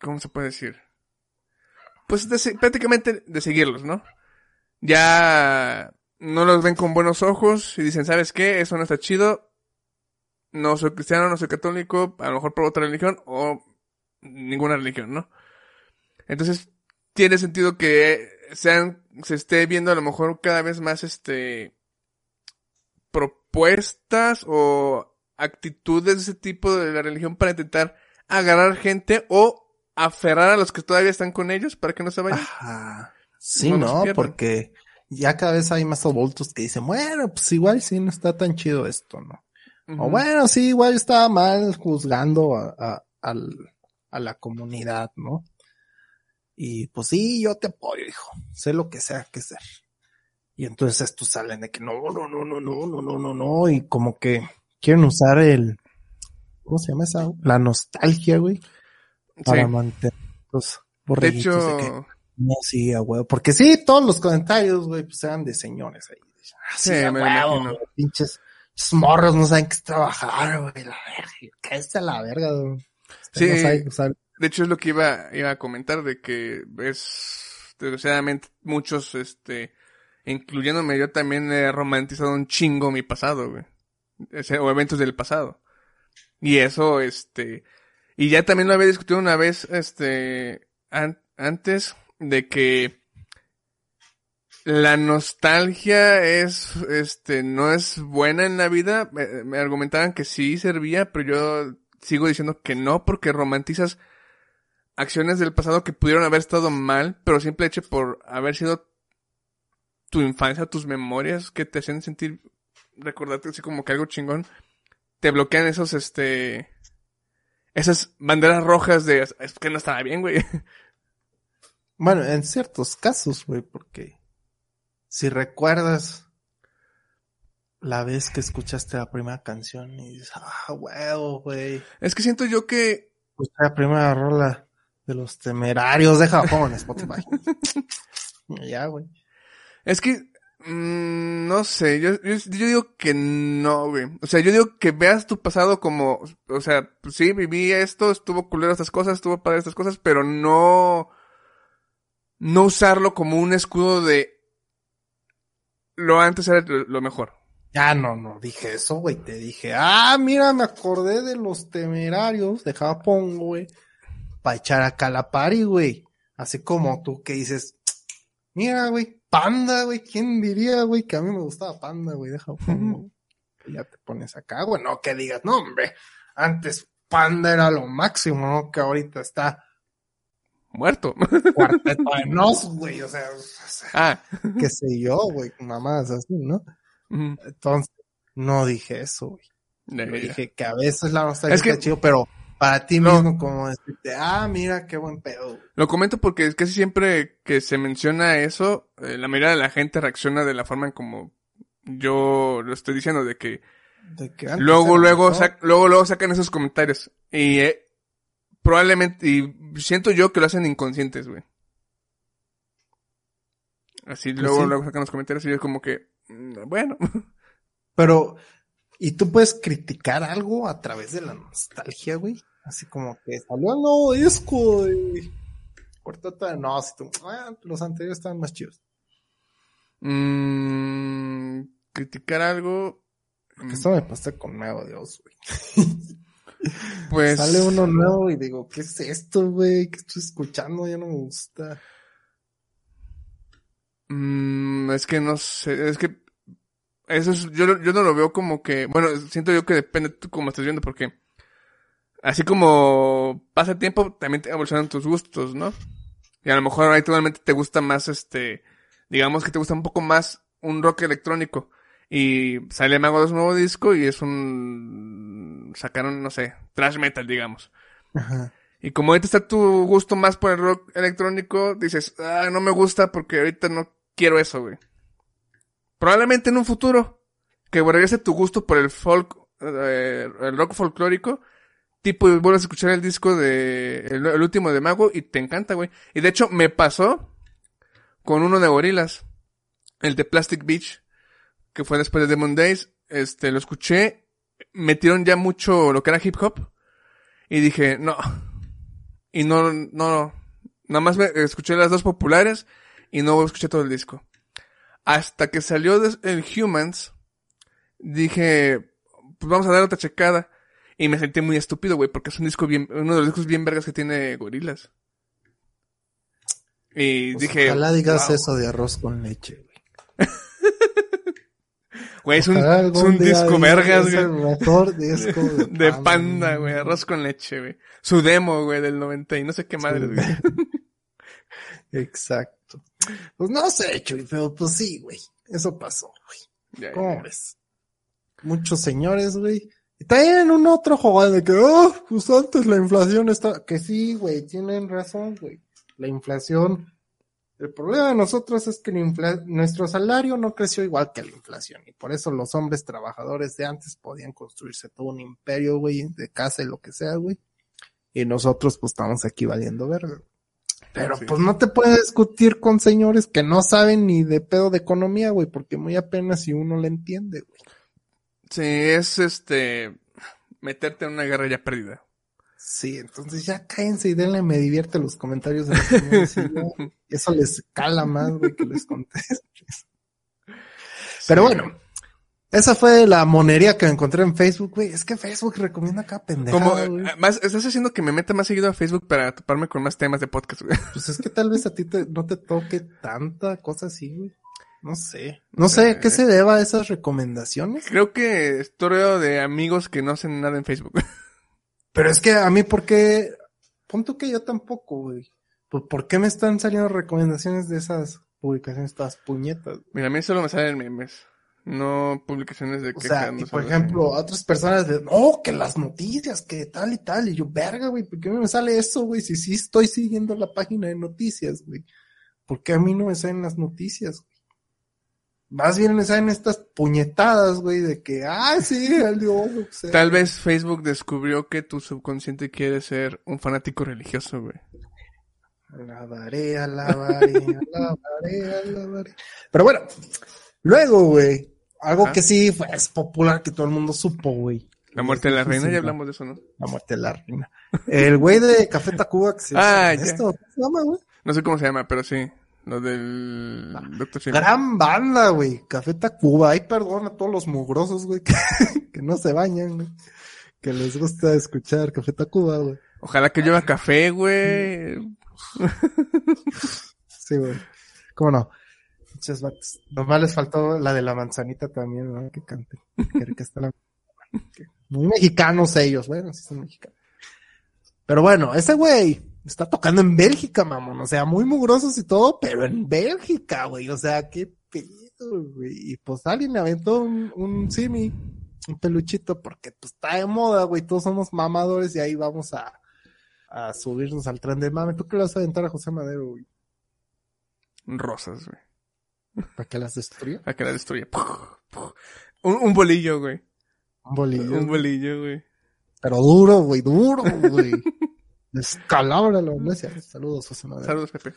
¿cómo se puede decir? Pues prácticamente de seguirlos, ¿no? Ya no los ven con buenos ojos y dicen, ¿sabes qué? Eso no está chido. No soy cristiano, no soy católico, a lo mejor por otra religión o ninguna religión, ¿no? Entonces, tiene sentido que sean, se esté viendo a lo mejor cada vez más este propuestas o actitudes de ese tipo de la religión para intentar agarrar gente o aferrar a los que todavía están con ellos para que no se vayan. Ajá. Sí, No porque ya cada vez hay más adultos que dicen, bueno, pues igual sí no está tan chido esto, ¿no? O bueno, sí, igual estaba mal juzgando a, a, a la comunidad, ¿no? Y pues sí, yo te apoyo, hijo. Sé lo que sea que ser. Y entonces estos salen de que no, no, no, no, no, no, no, no, no. Y como que quieren usar el, ¿cómo se llama esa? La nostalgia, güey. Para Sí. mantener los De hecho, de que No, sí, a huevo. Porque sí, todos los comentarios, güey, pues eran de señores ahí. Ah, sí, a me huevo, imagino. pinches, morros no saben qué es trabajar, güey, la verga. Cállate a la verga, güey. Sí. no sabe usar- De hecho, es lo que iba, iba a comentar, de que es, desgraciadamente, muchos, este, incluyéndome yo también he romantizado un chingo mi pasado, güey. O eventos del pasado. Y eso, este, y ya también lo había discutido una vez, este, an- antes de que la nostalgia es, este, no es buena en la vida. Me, me argumentaban que sí servía, pero yo sigo diciendo que no, porque romantizas acciones del pasado que pudieron haber estado mal, pero simple hecho por haber sido tu infancia, tus memorias que te hacen sentir, recordarte así como que algo chingón, te bloquean esos, este, esas banderas rojas de, es que no estaba bien, güey. Bueno, en ciertos casos, güey, porque si recuerdas la vez que escuchaste la primera canción y dices, ah, huevo, güey. Es que siento yo que, Escuché la primera rola de los temerarios, deja pongo en Spotify. ya, güey. es que, mm, no sé, yo, yo, yo digo que no, güey. O sea, yo digo que veas tu pasado como, o sea, pues sí, viví esto, estuvo culero estas cosas, estuvo padre estas cosas, pero no, no usarlo como un escudo de lo antes era lo mejor. Ya no, no dije eso, güey. Te dije, ah, mira, me acordé de los temerarios de Japón, güey. Para echar a Calapari, güey. Así como tú que dices, mira, güey, Panda, güey. ¿Quién diría, güey, que a mí me gustaba Panda, güey, de Japón, güey? Y ya te pones acá, güey. No que digas, no, hombre. Antes Panda era lo máximo, ¿no? Que ahorita está Muerto. cuarteto de nos, güey. O sea, o sea, ah. qué sé yo, güey. Mamás así, ¿no? Entonces, no dije eso, güey. Ya. dije que a veces la nostalgia Es que- está chido, pero para ti No. mismo como decirte, ah, mira qué buen pedo. Lo comento porque casi siempre que se menciona eso, eh, la mayoría de la gente reacciona de la forma en como yo lo estoy diciendo, de que De que antes luego, luego, luego, luego sacan esos comentarios. Y eh, probablemente, y siento yo que lo hacen inconscientes, güey. Así Pues luego, sí. luego sacan los comentarios y es como que, mm, bueno. Pero, ¿y tú puedes criticar algo a través de la nostalgia, güey? Así como que salió el nuevo disco de Cuarteto de Nos y tú, ah, los anteriores estaban más chidos. Mm, criticar algo. Que esto me pasa con Nuevo Dios, güey. Pues. Sale uno nuevo y digo, ¿qué es esto, güey? ¿Qué estoy escuchando? Ya no me gusta. Mm, es que no sé, es que eso es, yo, yo no lo veo como que, bueno, siento yo que depende tú cómo estés viendo, porque así como pasa el tiempo, también te evolucionan tus gustos, ¿no? Y a lo mejor actualmente te gusta más este, digamos que te gusta un poco más un rock electrónico. Y sale Mago 2 nuevo disco y es un, sacaron, no sé, trash metal, digamos. Ajá. Y como ahorita está tu gusto más por el rock electrónico, dices, ah, no me gusta porque ahorita no quiero eso, güey. Probablemente en un futuro, que regrese tu gusto por el folk, eh, el rock folclórico, tipo, y vuelves a escuchar el disco de, el, último de Mago y te encanta, güey. Y de hecho, me pasó con uno de Gorilas, el de Plastic Beach, que fue después de Demon Days, este, lo escuché, metieron ya mucho lo que era hip hop, y dije, no, y no, no, nada más me escuché las dos populares y no escuché todo el disco. Hasta que salió el Humans, dije, pues vamos a dar otra checada. Y me sentí muy estúpido, güey, porque es un disco bien, uno de los discos bien vergas que tiene Gorilas. Y Pues dije, ojalá digas "Wow". eso de arroz con leche, güey. güey, es un, es un disco vergas, Es el güey. mejor disco de, De panda, güey, arroz con leche, güey. Su demo, güey, del 90 y no sé qué madre, güey. Exacto. Pues no sé, Chuy, pero pues sí, güey. Eso pasó, güey. Ya. ¿Cómo ves? Muchos señores, güey. Y también un otro juego de que, oh, pues antes la inflación está... Que sí, güey, tienen razón, güey. La inflación... El problema de nosotros es que la infla- nuestro salario no creció igual que la inflación. Y por eso los hombres trabajadores de antes podían construirse todo un imperio, güey, de casa y lo que sea, güey. Y nosotros, pues, estamos aquí valiendo verga. Pero Sí. pues no te puedes discutir con señores que no saben ni de pedo de economía, güey, porque muy apenas si uno le entiende, güey. Sí, es este. Meterte en una guerra ya perdida. Sí, entonces ya cállense y denle me divierte los comentarios de los y eso les cala más, güey, que les contestes. Pero bueno, esa fue la monería que encontré en Facebook, güey. Es que Facebook recomienda cada pendejada, Como, eh, más, estás haciendo que me meta más seguido a Facebook para toparme con más temas de podcast, güey. Pues es que tal vez a ti te- no te toque tanta cosa así, güey. No sé. No sé, ¿qué se deba a esas recomendaciones? Creo que estoy de amigos que no hacen nada en Facebook. Pero es que a mí, ¿por qué? Punto que yo tampoco, güey. ¿Por, por qué me están saliendo recomendaciones de esas publicaciones, todas puñetas? Mira, a mí solo me salen memes. No publicaciones de O sea, y por ejemplo, a otras personas de, no, que las noticias, que tal y tal. Y yo, verga, güey, ¿por qué me sale eso, güey? Si sí estoy siguiendo la página de noticias, güey. ¿Por qué a mí no me salen las noticias, güey? Más bien me salen estas puñetadas, güey, de que, ah, sí, el Tal vez Facebook descubrió que tu subconsciente quiere ser un fanático religioso, güey. Alabaré, alabaré, alabaré, alabaré. Pero bueno, luego, güey, algo Ajá. que sí fue, es popular que todo el mundo supo, güey. La muerte de la reina, Sí, ya hablamos de eso, ¿no? La muerte de la reina. El güey de Café Tacuba que se Ah, ya. esto, ¿cómo se llama, güey? No sé cómo se llama, pero sí. Lo del Dr. Simi. Gran banda, güey. Café Tacuba. Ay, perdón a todos los mugrosos, güey, que, que no se bañan, güey. Que les gusta escuchar Café Tacuba, güey. Ojalá que lleva café, güey. Sí, güey. ¿Cómo no? Muchas vatos. Nomás les faltó la de la manzanita también, ¿no? Que cante. Qué rica está la... que- Muy mexicanos ellos, bueno, sí son mexicanos. Pero bueno, ese güey está tocando en Bélgica, mamón. O sea, muy mugrosos y todo, pero en Bélgica, güey. O sea, qué pedo, güey. Y pues alguien le aventó un, un simi, un peluchito, porque pues está de moda, güey. Todos somos mamadores y ahí vamos a, a subirnos al tren de mame. ¿Tú qué le vas a aventar a José Madero, güey? Rosas, güey. ¿Para que las destruya? A que la destruya. Un, un bolillo, güey. Un bolillo. Un bolillo, güey. Pero duro, güey, duro, güey. Descalábralo, no. Saludos, José Madero. Saludos, Pepe.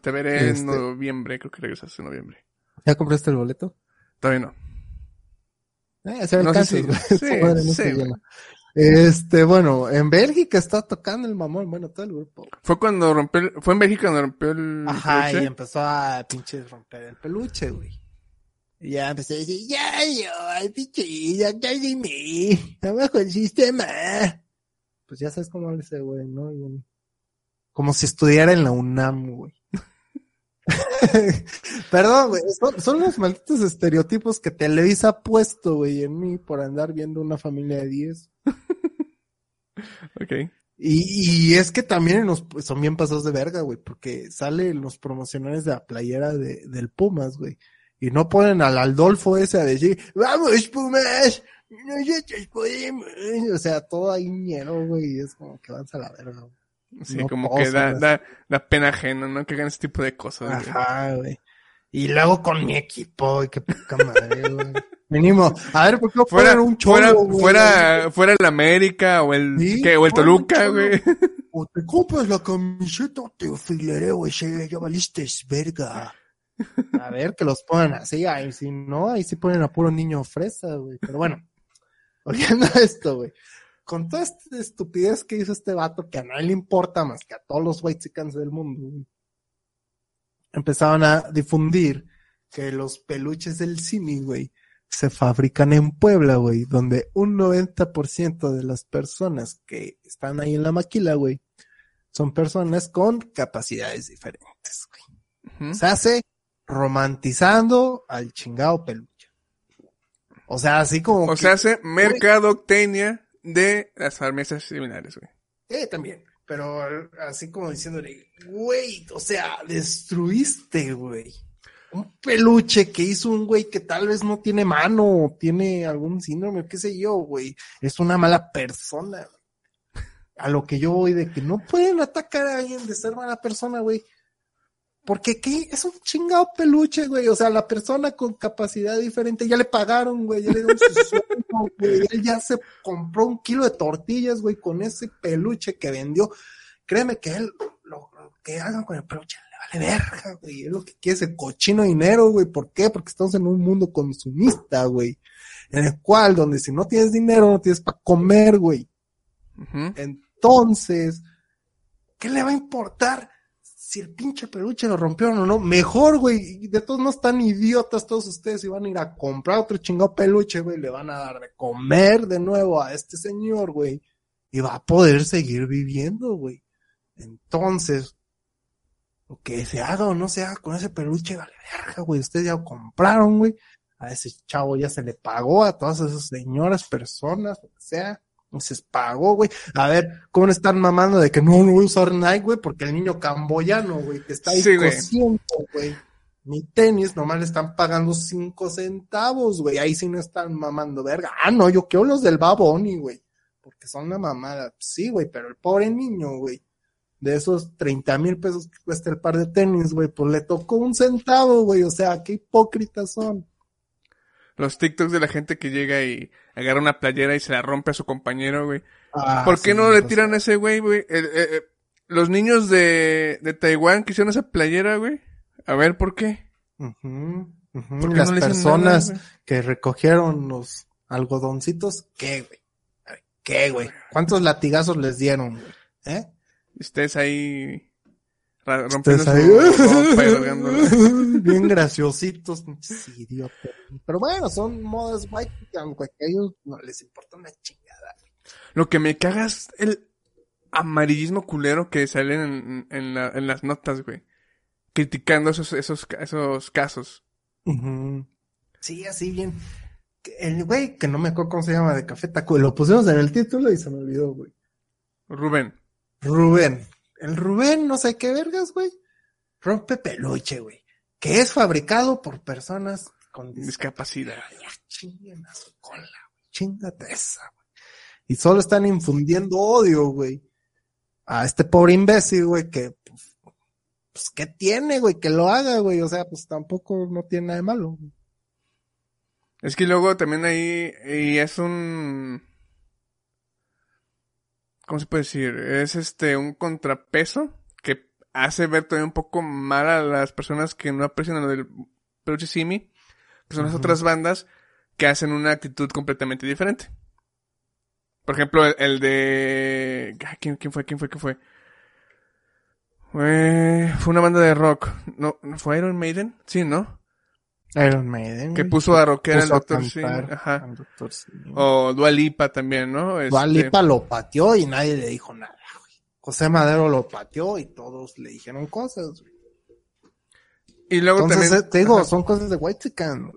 Te veré Este- en noviembre, creo que regresas en noviembre. ¿Ya compraste el boleto? Todavía no. Eh, se No si- sí, no. Este, bueno, en Bélgica está tocando el mamón, bueno, todo el grupo. Fue cuando rompió el- fue en México cuando rompió el Ajá, peluche? y empezó a pinche romper el peluche, güey. Y ya empecé a decir, ya, yo, ay, pinche, ya, ya, dime, abajo el sistema. Pues ya sabes cómo habla ese güey, ¿no? Y- Como si estudiara en la UNAM, güey. Perdón, güey, son, son los malditos estereotipos que Televisa ha puesto, güey, en mí por andar viendo una familia de 10. Ok. Y, y es que también los, son bien pasados de verga, güey, porque sale en los promocionales de la playera de, del Pumas, güey. Y no ponen al Aldolfo ese a decir, vamos Pumas, nosotros podemos. O sea, todo ahí ñero, güey, y es como que van a la verga, güey. Sí, No como que da, da, da pena ajena, ¿no? Que hagan ese tipo de cosas. Ajá, güey. Y luego con mi equipo, güey, qué poca madre, güey. Mínimo, a ver, ¿por qué no Fuera, un fuera, cholo, güey? fuera, fuera el América o el, Sí, ¿qué? o el Toluca, güey. O te compras la camiseta, o te fileré, güey, ya valiste verga. A ver, que los pongan así, ahí si no, ahí sí ponen a puro niño fresa, güey. Pero bueno, volviendo a esto, güey. Con toda esta estupidez que hizo este vato, que a nadie le importa más que a todos los white del mundo, güey. Empezaron a difundir que los peluches del Simi, güey, se fabrican en Puebla, güey, donde un 90% de las personas que están ahí en la maquila, güey, son personas con capacidades diferentes, güey. Se hace romantizando al chingado peluche. O sea, así como O que- sea, hace mercadotecnia de las farmacias similares, güey. Eh, también. Pero así como diciéndole, güey, o sea, destruiste, güey. Un peluche que hizo un güey que tal vez no tiene mano o tiene algún síndrome, qué sé yo, güey. Es una mala persona. A lo que yo voy de que no pueden atacar a alguien de ser mala persona, güey. Porque ¿qué? es un chingado peluche, güey. O sea, la persona con capacidad diferente ya le pagaron, güey. Ya le dieron su sueldo, güey. Él ya se compró un kilo de tortillas, güey, con ese peluche que vendió. Créeme que él lo, lo que hagan con el peluche le vale verga, güey. Es lo que quiere ese cochino dinero, güey. ¿Por qué? Porque estamos en un mundo consumista, güey. En el cual, donde si no tienes dinero, no tienes para comer, güey. Entonces, ¿qué le va a importar si el pinche peluche lo rompieron o no? Mejor, güey. De todos no están idiotas todos ustedes y van a ir a comprar otro chingado peluche, güey. Le van a dar de comer de nuevo a este señor, güey. Y va a poder seguir viviendo, güey. Entonces, lo que se haga o no se haga con ese peluche, vale verga, güey. Ustedes ya lo compraron, güey. A ese chavo ya se le pagó, a todas esas señoras, personas, lo que sea. Les pagó, güey. A ver, ¿cómo no están mamando de que no, no voy a usar Nike, güey? Porque el niño camboyano, güey, que está ahí Sí, güey. Mi tenis nomás le están pagando cinco centavos, güey. Ahí sí no están mamando verga. Ah, no, yo quiero los del Baboni, güey. Porque son una mamada. Sí, güey, pero el pobre niño, güey. De esos 30 mil pesos que cuesta el par de tenis, güey, pues le tocó un centavo, güey. O sea, qué hipócritas son. Los TikToks de la gente que llega y agarra una playera y se la rompe a su compañero, güey. Ah, ¿Por qué sí, no le tiran a ese güey, güey? El- eh, eh, los niños de, de Taiwán que hicieron esa playera, güey. A ver, ¿por qué? Ujú, ujú. ¿Por qué Las no personas nada, que recogieron los algodoncitos, ¿qué, güey? ¿Qué, güey? ¿Cuántos latigazos les dieron, güey? ¿Eh? Ustedes ahí rompiendo su. Bien graciositos, idiotas. Pero bueno, son modas white, aunque a ellos no les importa una chingada. Lo que me caga es el amarillismo culero que sale en, en, la- en las notas, güey. Criticando esos, esos, esos casos. Sí, así bien. El güey, que no me acuerdo cómo se llama, de Café Taco, lo pusimos en el título y se me olvidó, güey. Rubén. Rubén. El Rubén, no sé qué vergas, güey. Rompe peluche, güey. Que es fabricado por personas con Discapacidad. Ya chinguen a su cola, güey. Chingate esa, güey. Y solo están infundiendo odio, güey. A este pobre imbécil, güey, que, pues, pues, ¿qué tiene, güey? Que lo haga, güey. O sea, pues tampoco no tiene nada de malo. güey. Es que luego también ahí, y es un, ¿cómo se puede decir? Es este, un contrapeso que hace ver todavía un poco mal a las personas que no aprecian a lo del peluche Simi, pues son las otras bandas que hacen una actitud completamente diferente. Por ejemplo, el, el de, ah, ¿quién, quién fue? ¿Quién fue? ¿Quién fue? Fue, fue una banda de rock. ¿no ¿fue Iron Maiden? Sí, ¿no? Iron Maiden. Que puso a rocker al a Doctor Simi. cantar Ajá. Dr. Simi. O Dua Lipa también, ¿no? Este, Lipa lo pateó y nadie le dijo nada, güey. José Madero lo pateó y todos le dijeron cosas, güey. Y luego Entonces, también. eh, te digo, Ajá. son cosas de White Chican.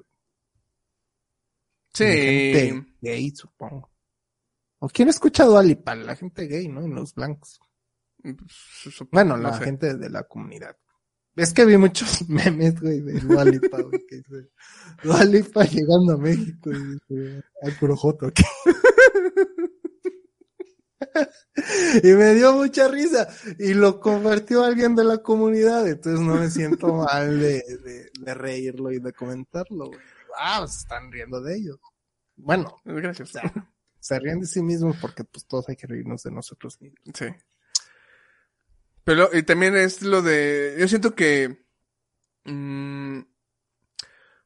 Sí. Gente gay, supongo. ¿O quién escucha a Dua Lipa? La gente gay, ¿no? Y los blancos. Su- Bueno, no la sé. gente de la comunidad. Es que vi muchos memes, güey, de Dua Lipa, güey, que dice, llegando a México y dice, ay, puro joto, ¿qué? y me dio mucha risa y lo convirtió alguien de la comunidad, entonces no me siento mal de, de, de reírlo y de comentarlo, güey. Ah, se están riendo de ellos. Bueno, Gracias. o sea, se ríen de sí mismos porque pues todos hay que reírnos de nosotros mismos. Sí. Pero, y también es lo de, yo siento que, mm,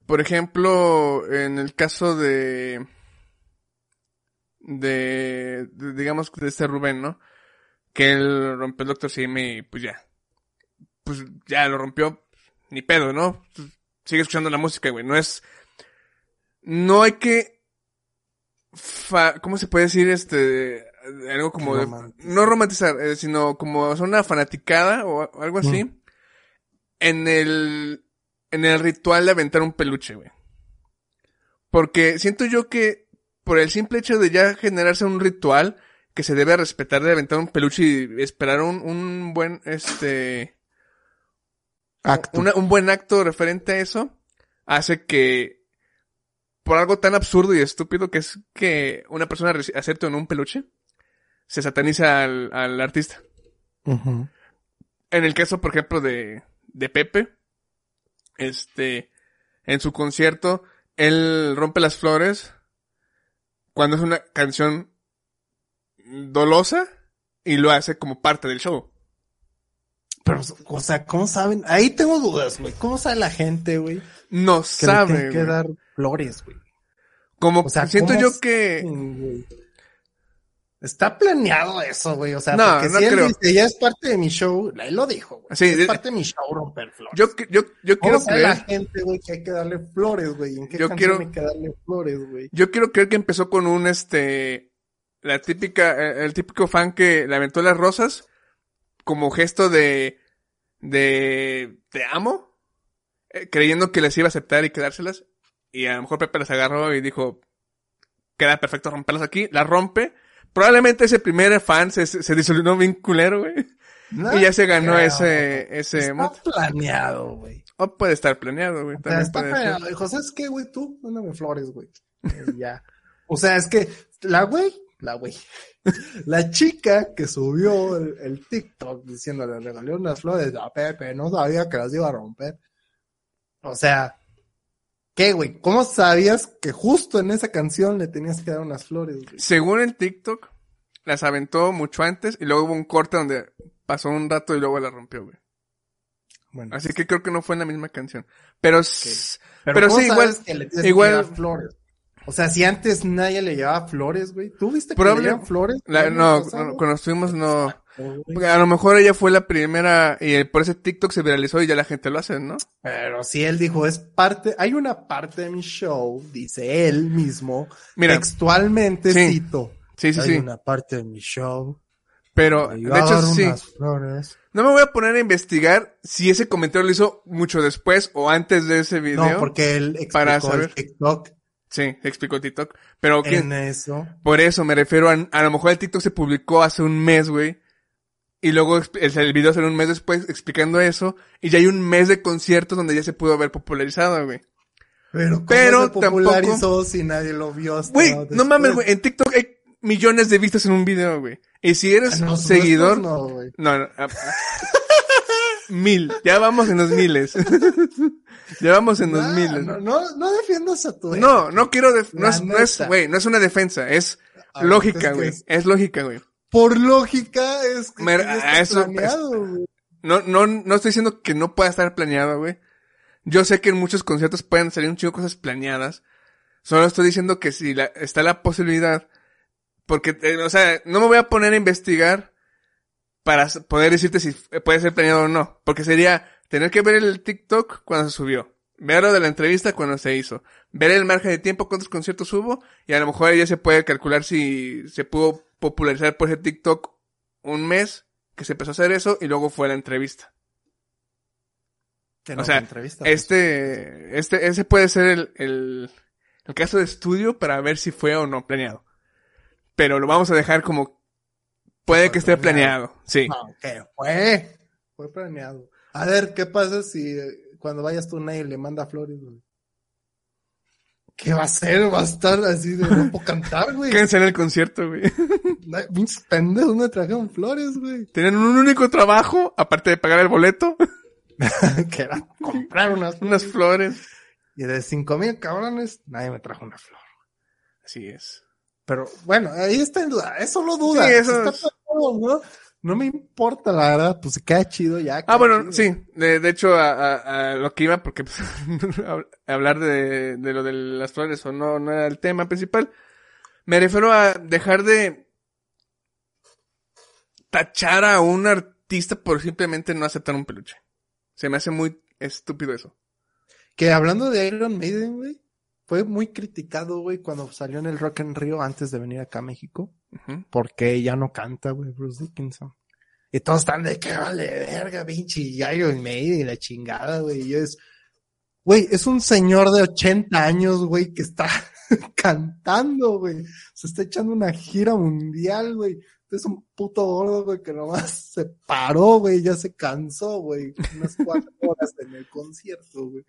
por ejemplo, en el caso de, de, digamos, de este Rubén, ¿no? Que él rompió el Doctor Simi y pues ya. Pues ya lo rompió, ni pedo, ¿no? Pues, Sigue escuchando la música, güey. No es, no hay que, fa- ¿cómo se puede decir este, algo como de, no romantizar, eh, sino como una fanaticada o algo así, en el, en el ritual de aventar un peluche, güey. Porque siento yo que por el simple hecho de ya generarse un ritual que se debe respetar de aventar un peluche y esperar un, un buen, este, Acto. una- un buen acto referente a eso, hace que, por algo tan absurdo y estúpido que es que una persona acepte no un peluche, se sataniza al, al artista. En el caso, por ejemplo, de, de Pepe, este, en su concierto, él rompe las flores cuando es una canción dolosa y lo hace como parte del show. Pero, o sea, ¿cómo saben? Ahí tengo dudas, güey. ¿Cómo sabe la gente, güey? No Que sabe, le tienen que dar flores, güey. Como O sea, siento ¿cómo yo que... Está planeado eso, güey. O sea, No, porque no si él creo. dice, ya es parte de mi show, él lo dijo, güey. Sí, es de- parte de mi show romper flores. Yo, yo, yo ¿Cómo quiero sabe la creer... gente, güey, que hay que darle flores, güey? ¿En qué Yo quiero- hay que darle flores, güey? Yo quiero creer que empezó con un, este, la típica, el típico fan que le aventó las rosas como gesto de, de, te amo, eh, creyendo que les iba a aceptar y quedárselas. Y a lo mejor Pepe las agarró y dijo, queda perfecto romperlas aquí, las rompe. Probablemente ese primer fan se, se disolvió bien culero, güey. Y ya se ganó creo, ese, ese Está planeado, güey. O puede estar planeado, güey. O sea, está ser. planeado. Dijo, ¿sabes qué, güey? Tú, mándame flores, güey. Y ya. O sea, es que la güey, la güey, la chica que subió el, el TikTok diciendo le regalé unas flores a Pepe, no sabía que las iba a romper. O sea, ¿qué, güey? ¿Cómo sabías que justo en esa canción le tenías que dar unas flores, güey? Según el TikTok, las aventó mucho antes y luego hubo un corte donde pasó un rato y luego la rompió, güey. Bueno, Así que creo que no fue en la misma canción. Pero, s- pero, pero ¿cómo sí, igual- que le igual- que dar flores? O sea, si antes nadie le llevaba flores, güey. ¿Tú viste que Probable- le llevaban flores? la- no, no, cuando estuvimos no. Porque A lo mejor ella fue la primera y por ese TikTok se viralizó y ya la gente lo hace, ¿no? Pero si él dijo, es parte, hay una parte de mi show, dice él mismo, Mira. textualmente Sí. cito. Sí, sí, hay sí. una parte de mi show. Pero, de hecho, sí. flores. No me voy a poner a investigar si ese comentario lo hizo mucho después o antes de ese video. No, porque él explicó Para saber. el TikTok Sí, explicó TikTok. Pero ¿quién- en eso. Por eso me refiero a, a lo mejor el TikTok se publicó hace un mes, güey. Y luego el, video salió un mes después explicando eso. Y ya hay un mes de conciertos donde ya se pudo haber popularizado, güey. Pero, ¿cómo Pero se popularizó si nadie lo vio hasta Güey, no mames, güey. En TikTok hay millones de vistas en un video, güey. Y si eres Ah, no, seguidor... No, güey. No, no. ah, ah. Mil. Ya vamos en los miles. ya vamos en los miles. no, No, no, defiendas a tu no, no quiero... def- no, es, no es, güey, no es una defensa. Es Ah, lógica, güey. ¿qué es? Es lógica, güey. Por lógica es que Mer- ya a está eso- planeado, güey. No, no, no estoy diciendo que no pueda estar planeado, güey. Yo sé que en muchos conciertos pueden salir un chingo cosas planeadas. Solo estoy diciendo que si la, está la posibilidad, porque, eh, o sea, no me voy a poner a investigar para poder decirte si puede ser planeado o no. Porque sería tener que ver el TikTok cuando se subió. Ver lo de la entrevista cuando se hizo. Ver el margen de tiempo, cuántos conciertos hubo. Y a lo mejor ya se puede calcular si se pudo popularizar por ese TikTok un mes que se empezó a hacer eso y luego fue la entrevista. Que O no sea, entrevista, pues. Este, este, ese puede ser el, el, el caso de estudio para ver si fue o no planeado. Pero lo vamos a dejar como puede fue que esté planeado. planeado. Sí. No, ¿qué fue? Fue planeado. A ver, ¿qué pasa si eh, cuando vayas tú nadie le manda flores, güey? ¿Qué va a hacer? Va a estar así de puedo cantar, güey. Quédense en el concierto, güey. Pinches pendejos me trajeron flores, güey. Tenían un único trabajo, aparte de pagar el boleto, que era comprar unas unas flores. Y de cinco mil cabrones, nadie me trajo una flor. Así es. Pero bueno, ahí está en duda. Es solo duda. Sí, eso está es- planeado, ¿no? No me importa, la verdad. Pues se queda chido ya. Ah, queda bueno, chido. sí. De, de hecho, a, a- a lo que iba, porque pues, hablar de, de lo de las flores o no, no era el tema principal. Me refiero a dejar de tachar a un artista por simplemente no aceptar un peluche. Se me hace muy estúpido eso. Que hablando de Iron Maiden, güey, fue muy criticado, güey, cuando salió en el Rock en Río antes de venir acá a México. Porque ya no canta, güey, Bruce Dickinson. Y todos están de que vale verga, pinche Iron Maiden y la chingada, güey. Y es, güey, es un señor de 80 años, güey, que está cantando, güey. Se está echando una gira mundial, güey. Es un puto gordo, güey, que nomás se paró, güey, ya se cansó, güey. Unas cuatro horas en el concierto, güey.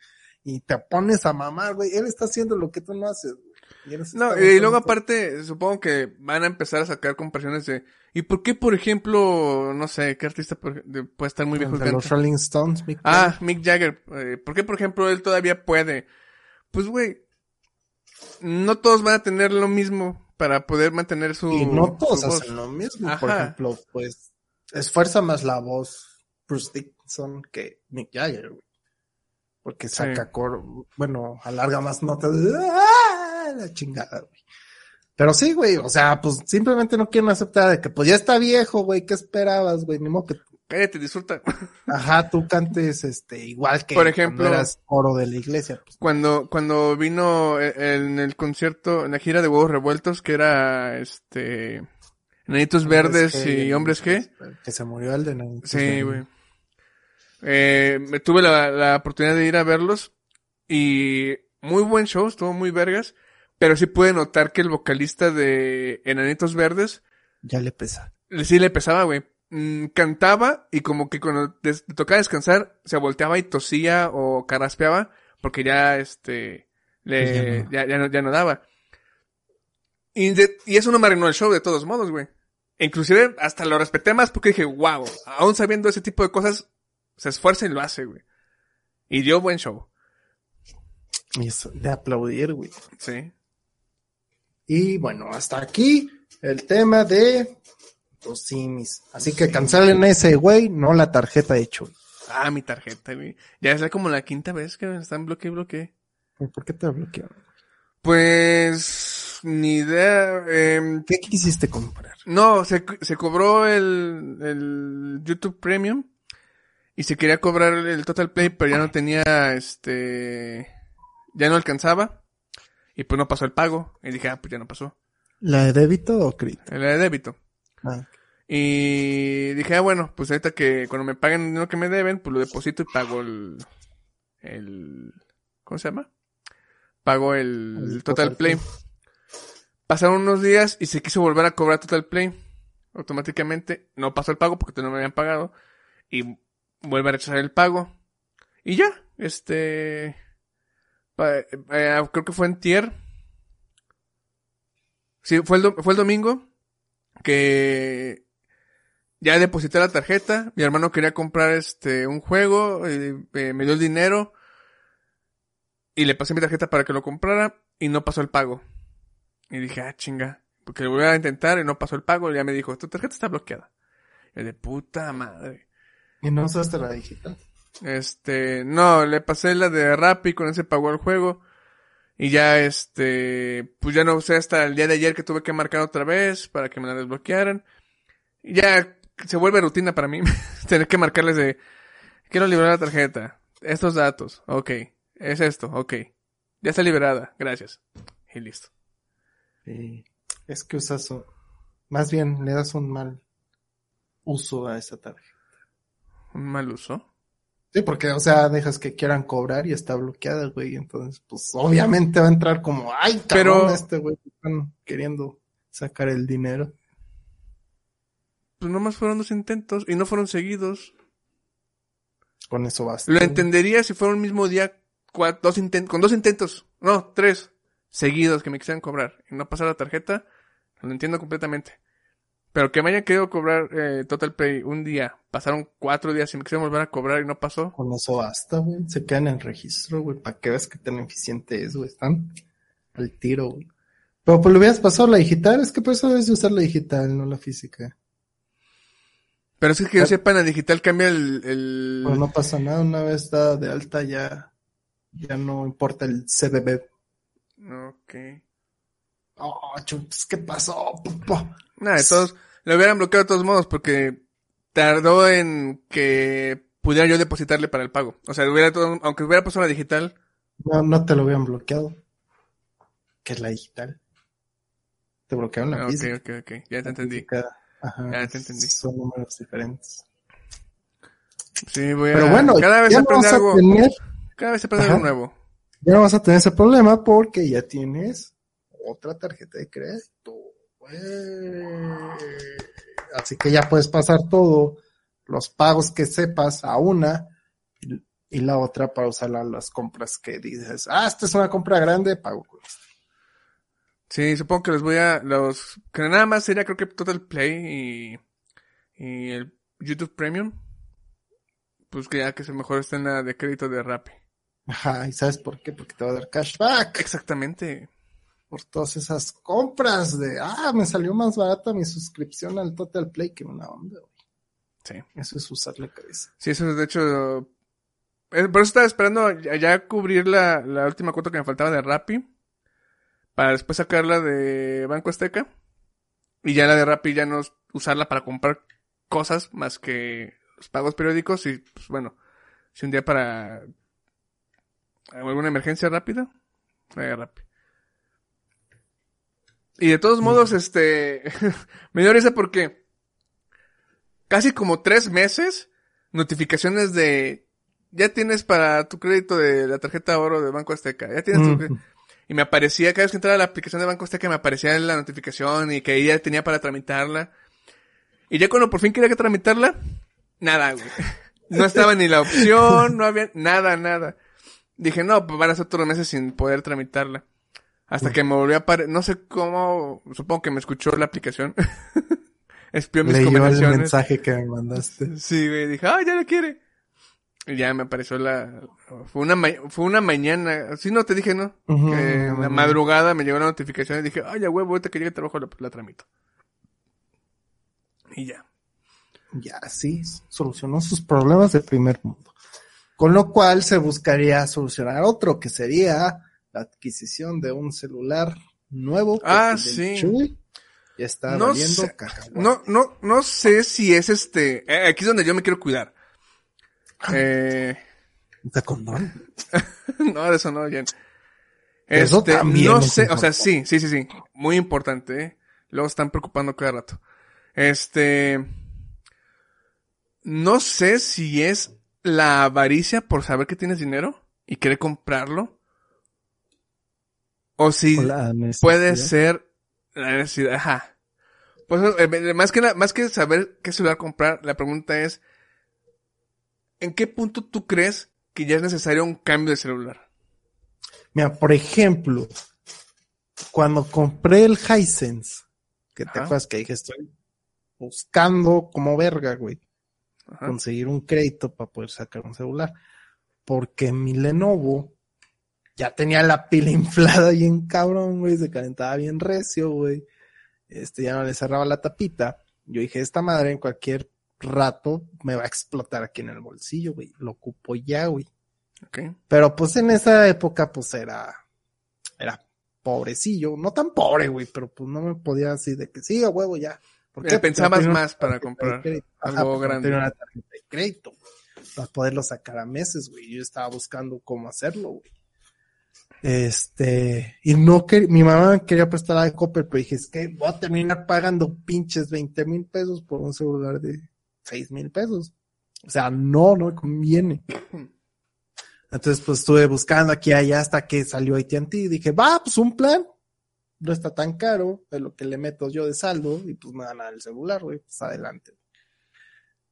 Y te pones a mamar, güey. Él está haciendo lo que tú no haces, güey. Y No, y luego aparte, supongo que van a empezar a sacar comparaciones de, ¿y por qué, por ejemplo, no sé, qué artista puede estar muy viejo De los? Rolling Stones, Mick Ah, Mick Jagger. Eh, ¿Por qué, por ejemplo, él todavía puede? Pues, güey, no todos van a tener lo mismo para poder mantener su... Y no todos voz. hacen lo mismo. Por ejemplo, pues, esfuerza más la voz Bruce Dickinson que Mick Jagger, güey. Porque saca cor, bueno, alarga más notas. ¡Ah! La chingada, güey. Pero sí, güey, o sea, pues simplemente no quieren aceptar de que pues ya está viejo, güey, ¿qué esperabas, güey? Ni modo que, Cállate, disfruta. ajá, tú cantes, este, igual que Por ejemplo- cuando eras oro de la iglesia, pues. Cuando, cuando vino e- en el concierto, en la gira de huevos revueltos, que era este Nanitos Verdes y Hombres G. Que se murió el de Nanitos Sí, güey. Eh, me tuve la, la oportunidad de ir a verlos y muy buen show, estuvo muy vergas, pero sí pude notar que el vocalista de Enanitos Verdes Ya le pesa. sí le pesaba, güey. Mm, cantaba y como que cuando des- le tocaba descansar se volteaba y tosía o carraspeaba porque ya este le Ya ya, no. ya, no, ya no daba. Y, de- y eso no me arruinó el show de todos modos, güey. Inclusive hasta lo respeté más porque dije, wow, aún sabiendo ese tipo de cosas, se esfuerza y lo hace, güey. Y dio buen show. Y es de aplaudir, güey. Sí. Y bueno, hasta aquí el tema de los simis. Así que cancelen ese güey, no la tarjeta de Chuy. Ah, mi tarjeta, güey. Ya es como la quinta vez que me están bloqueando bloqueé. ¿Por qué te bloquearon? Pues, ni idea. em, ¿Qué quisiste comprar? No, se, se cobró el, el YouTube Premium y se quería cobrar el Total Play, pero ya no tenía, este, ya no alcanzaba y pues no pasó el pago. Y dije, ah, pues ya no pasó. ¿La de débito o crédito? El de débito. Ah, Y dije, ah, bueno, pues ahorita que cuando me paguen lo que me deben, pues lo deposito y pago el, el, ¿cómo se llama? Pago el, El Total Total Play. Play. Pasaron unos días y se quiso volver a cobrar Total Play. Automáticamente no pasó el pago porque no me habían pagado. Y vuelve a rechazar el pago. Y ya, este, eh, creo que fue en Tier. Sí, fue el, fue el domingo que ya deposité la tarjeta, mi hermano quería comprar este un juego, eh, eh, me dio el dinero y le pasé mi tarjeta para que lo comprara y no pasó el pago. Y dije, ah, chinga, porque le volví a intentar y no pasó el pago y ya me dijo, tu tarjeta está bloqueada. Y de puta madre. ¿Y no usaste la digital? Este, no, le pasé la de Rappi, con ese pagó el juego. Y ya, este, pues ya no usé hasta el día de ayer que tuve que marcar otra vez para que me la desbloquearan. Y ya se vuelve rutina para mí tener que marcarles de, quiero liberar la tarjeta, estos datos, ok, es esto, ok, ya está liberada, gracias. Y listo. Sí. Es que usas, más bien le das un mal uso a esa tarjeta. Un mal uso. Sí, porque, o sea, dejas que quieran cobrar y está bloqueada, güey. Entonces, pues, obviamente va a entrar como, ay, cabrón, Pero- este güey, están queriendo sacar el dinero. Pues nomás fueron dos intentos y no fueron seguidos. Con eso basta. Lo entendería si fuera un mismo día, dos inten- con dos intentos, no, tres seguidos que me quisieran cobrar y no pasar la tarjeta, lo entiendo completamente. Pero que me hayan querido cobrar eh, Total Play un día, pasaron cuatro días y me quisieron volver a cobrar y no pasó. Con eso basta, güey. Se quedan en registro, güey, para que veas que tan eficiente es, güey. Están al tiro, güey. Pero pues le hubieras pasado la digital, es que por eso debes de usar la digital, no la física. Pero es que yo sepa, en la digital cambia el... el... Pues no pasa nada, una vez dada de alta ya, ya no importa el CBB. Ok. Oh, chups, ¿qué pasó? Nada, de todos, lo hubieran bloqueado de todos modos porque tardó en que pudiera yo depositarle para el pago. O sea, hubiera todo, aunque hubiera pasado la digital, No, no te lo habían bloqueado. Que es la digital. Te bloquearon la ok, física. ok, ok, ya te entendí. Física, Ajá, Ya te entendí. Son números diferentes. Sí, voy a... Pero bueno, cada vez ya se no aprende vas a algo, tener, cada vez se aprende Ajá. algo nuevo. ya no vas a tener ese problema porque ya tienes otra tarjeta de crédito. Güey. Así que ya puedes pasar todo, los pagos que sepas a una y, y la otra para usarla en las compras que dices, ah, esta es una compra grande, pago con esto. Sí, supongo que les voy a, los, que nada más sería creo que Total Play y, y el YouTube Premium. Pues que ya que se mejor está en la de crédito de Rappi. Ajá, ¿y sabes por qué? Porque te va a dar cashback Exactamente. Por todas esas compras de, ah, me salió más barata mi suscripción al Total Play que una onda, güey. Sí. Eso es usar la cabeza. Sí, eso es de hecho. eh, Por eso estaba esperando ya, cubrir la, la última cuota que me faltaba de Rappi. Para después sacarla de Banco Azteca. Y ya la de Rappi ya no usarla para comprar cosas más que los pagos periódicos. Y pues bueno, si un día para alguna emergencia rápida, eh, Rappi. Y de todos modos, este, me dio risa porque casi como tres meses, notificaciones de, ya tienes para tu crédito de la tarjeta oro de Banco Azteca, ya tienes tu- Ujú. y me aparecía, cada vez que entraba a la aplicación de Banco Azteca me aparecía la notificación y que ella tenía para tramitarla. Y ya cuando por fin quería que tramitarla, nada, güey. No estaba ni la opción, no había nada, nada. Dije, no, pues van a ser otros meses sin poder tramitarla. Hasta que me volvió a aparecer, no sé cómo, supongo que me escuchó la aplicación. Espió mis Leyó el conversaciones. mensaje que me mandaste. Sí, güey, dije, ah, ya lo quiere. Y ya me apareció la, fue una, ma- fue una mañana, sí, no, te dije, ¿no? Que la madrugada me llegó la notificación y dije, ay, ya huevo, ahorita que llegue trabajo la, la tramito. Y ya. Ya, sí, solucionó sus problemas de primer mundo. Con lo cual se buscaría solucionar otro, que sería la adquisición de un celular nuevo. Ah, sí. Chuy ya está No valiendo sé. No, no, no sé si es este, eh, aquí es donde yo me quiero cuidar. Eh, ¿De condón? no, de eso no, Jen. Eso Este, también no es sé, o sea, sí, sí, sí, sí. Muy importante, ¿eh? Luego están preocupando cada rato. Este, no sé si es la avaricia por saber que tienes dinero y querer comprarlo. O si O la necesidad. puede ser la necesidad, ajá. Pues, eh, más que, más que saber qué celular comprar, la pregunta es, ¿en qué punto tú crees que ya es necesario un cambio de celular? Mira, por ejemplo, cuando compré el Hisense, que te acuerdas que dije, estoy buscando como verga, güey, Ajá. conseguir un crédito para poder sacar un celular. Porque mi Lenovo ya tenía la pila inflada bien cabrón, güey, se calentaba bien recio, güey. Este, ya no le cerraba la tapita. Yo dije, esta madre en cualquier rato me va a explotar aquí en el bolsillo, güey. Lo ocupo ya, güey. Ok. Pero pues en esa época, pues era, era pobrecillo, no tan pobre, güey, pero pues no me podía así de que sí, a huevo ya. ¿Por Ya pensabas Porque no tenía más para comprar algo no grande. tenía una tarjeta de crédito, para poderlo sacar a meses, güey. Yo estaba buscando cómo hacerlo, güey. Este, y no que mi mamá quería prestar a Copper, pero dije, es que voy a terminar pagando pinches 20 mil pesos por un celular de 6 mil pesos. O sea, no, no me conviene. Entonces, pues estuve buscando aquí y allá hasta que salió AT&T y dije, va, pues un plan. No está tan caro de lo que le meto yo de saldo y pues me dan el celular, güey, pues adelante.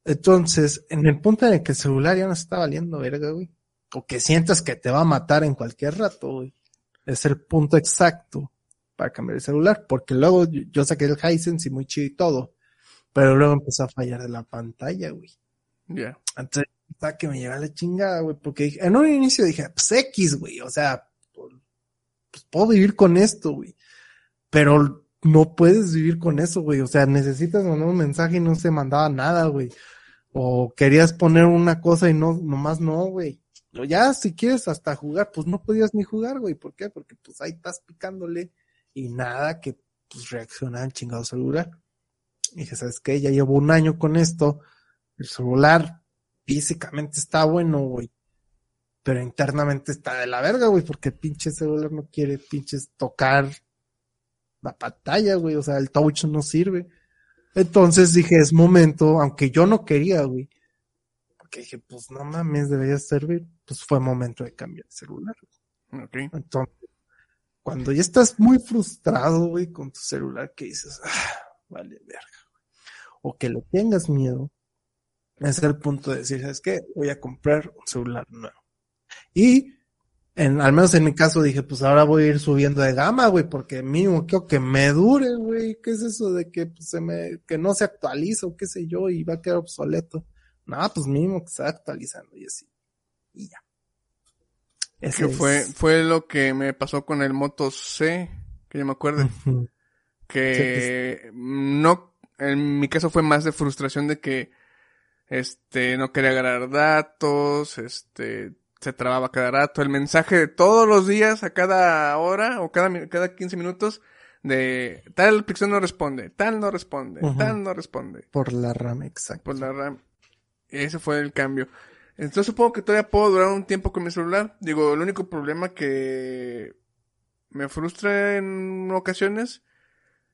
Entonces, en el punto en el que el celular ya no está valiendo verga, güey, o que sientas que te va a matar en cualquier rato, güey, es el punto exacto para cambiar el celular, porque luego yo, saqué el Hisense y muy chido y todo, pero luego empezó a fallar de la pantalla, güey. Ya. Entonces, hasta que me llega la chingada, güey, porque en un inicio dije, pues X, güey, o sea, pues puedo vivir con esto, güey. Pero no puedes vivir con eso, güey. O sea, necesitas mandar un mensaje y no se mandaba nada, güey. O querías poner una cosa y no, nomás no, güey. O ya, si quieres hasta jugar, pues no podías ni jugar, güey. ¿Por qué? Porque pues ahí estás picándole y nada que pues reacciona al chingado celular. Y dije, ¿sabes qué? Ya llevo un año con esto. El celular físicamente está bueno, güey. Pero internamente está de la verga, güey, porque el pinche celular no quiere pinches tocar la pantalla, güey. O sea, el touch no sirve. Entonces dije, es momento, aunque yo no quería, güey. Porque dije, pues no mames, debería servir. Pues fue momento de cambiar el celular. Ok. Entonces, cuando ya estás muy frustrado, güey, con tu celular, que dices, ah, vale, verga, güey. O que le tengas miedo, es el punto de decir, ¿sabes qué? Voy a comprar un celular nuevo. Y, en, al menos en mi caso, dije, pues ahora voy a ir subiendo de gama, güey, porque mínimo quiero que me dure, güey. ¿Qué es eso de que pues, se me, que no se actualiza o qué sé yo y va a quedar obsoleto? No, pues mínimo que se va actualizando y así. Y ya. Ese Que fue, es- fue lo que me pasó con el Moto C, que yo me acuerdo. Que no, en mi caso fue más de frustración de que Este, no quería agarrar datos, este, se trababa cada rato. El mensaje de todos los días, a cada hora o cada, cada 15 minutos, de tal pixel no responde, tal no responde, tal no responde. Por la RAM, exacto. Por la RAM. Ese fue el cambio. Entonces supongo que todavía puedo durar un tiempo con mi celular. Digo, el único problema que me frustra en ocasiones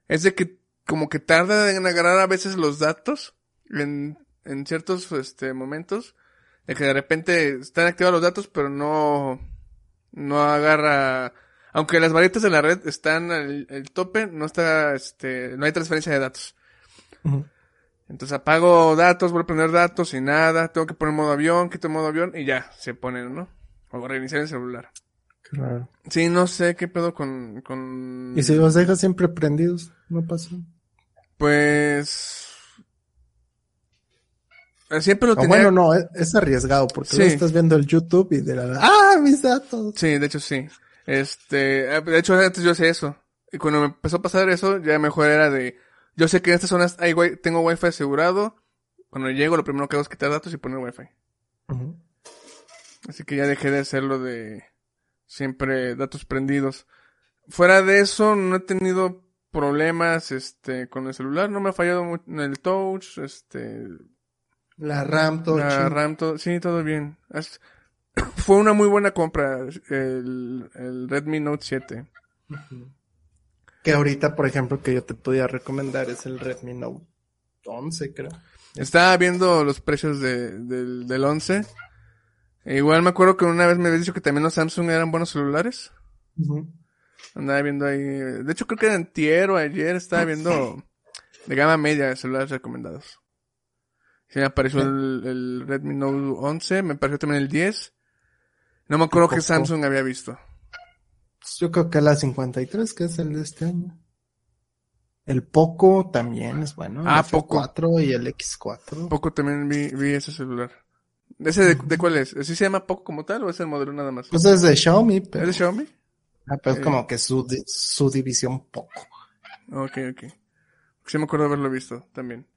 es de que como que tarda en agarrar a veces los datos en, en ciertos este, momentos. De que de repente están activados los datos, pero no, no agarra, aunque las varitas de la red están al el tope, no está, este, no hay transferencia de datos. Entonces apago datos, vuelvo a poner datos y nada, tengo que poner modo avión, quito modo avión y ya, se ponen, ¿no? O reiniciar el celular. Raro. Sí, no sé qué pedo con, con... Y si los dejas siempre prendidos, no pasa. Pues... eh, Siempre lo O tenía... bueno, no, es, es arriesgado porque Sí. estás viendo el YouTube y de la ¡Ah, mis datos! Sí, de hecho sí. Este, eh, de hecho antes yo hacía eso. Y cuando me empezó a pasar eso, ya mejor era de, yo sé que en estas zonas hay wi- tengo wifi asegurado. Cuando llego lo primero que hago es quitar datos y poner wifi. Ujú. Así que ya dejé de hacerlo de siempre datos prendidos. Fuera de eso, no he tenido problemas, este, con el celular. No me ha fallado mucho en el touch, este, La RAM, todo la. RAM, todo, sí, todo bien. Fue una muy buena compra el, el Redmi Note 7. Que ahorita, por ejemplo, que yo te podía recomendar es el Redmi Note 11, creo. Estaba viendo los precios de, del, del 11. E igual me acuerdo que una vez me habías dicho que también los Samsung eran buenos celulares. Andaba viendo ahí. De hecho, creo que antier o ayer estaba viendo de gama media de celulares recomendados. Sí, me apareció el, el Redmi Note 11, me apareció también el 10. No me acuerdo qué. Samsung había visto. Pues yo creo que la 53, que es el de este año. El Poco también es bueno. el Ah, Poco. F4 y el X4. Poco también vi, vi ese celular. ¿Ese de, de cuál es? ¿Sí se llama Poco como tal o es el modelo nada más? Pues es de Xiaomi, ¿Es pero, de Xiaomi? ah, pero es Eh. como que su, su división Poco. Ok, ok. Sí me acuerdo haberlo visto también.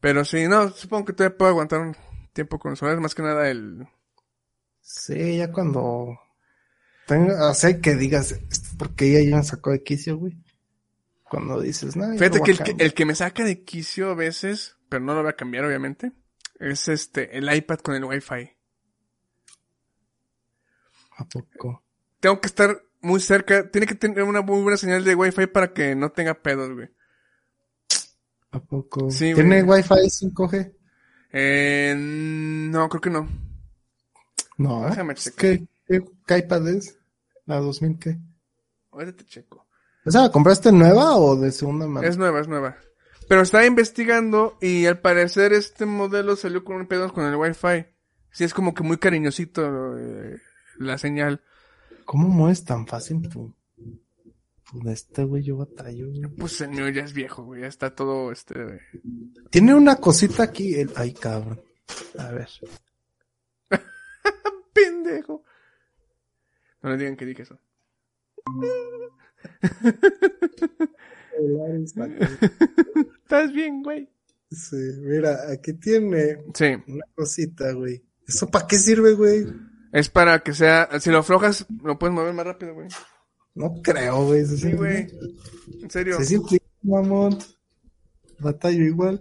Pero sí, no, supongo que todavía puedo aguantar un tiempo con celulares, más que nada el... Sí, ya cuando tenga, o sea, que digas, "Esto, ¿por qué ella ya me sacó de quicio, güey? Cuando dices, no, ya Fíjate que el, que cambiar". el que me saca de quicio a veces, pero no lo voy a cambiar obviamente, es este, el iPad con el Wi-Fi. ¿A poco? Tengo que estar muy cerca, tiene que tener una muy buena señal de Wi-Fi para que no tenga pedos, güey. ¿A poco? Sí, ¿Tiene güey. Wi-Fi 5G? Eh, no, creo que no. No, ¿eh? Déjame checar. ¿Qué, qué, qué iPad es? ¿La 2000 qué? Ahorita te checo. ¿Esa la compraste nueva o de segunda mano? Es nueva, es nueva. Pero estaba investigando y al parecer este modelo salió con un pedo con el Wi-Fi. Sí, es como que muy cariñosito eh, la señal. ¿Cómo mueves tan fácil tu, tu de este güey? Yo batallo, güey. Pues el mío ya es viejo, güey. Ya está todo este. Tiene una cosita aquí. El... Ay, cabrón. A ver. ¡Pendejo! No le digan que dije eso. ¿Estás bien, güey? Sí, mira, aquí tiene Sí. una cosita, güey. ¿Eso para qué sirve, güey? Es para que sea. Si lo aflojas, lo puedes mover más rápido, güey. No creo, güey. Sí, güey. En serio. Se siente, mamón. Batallo igual.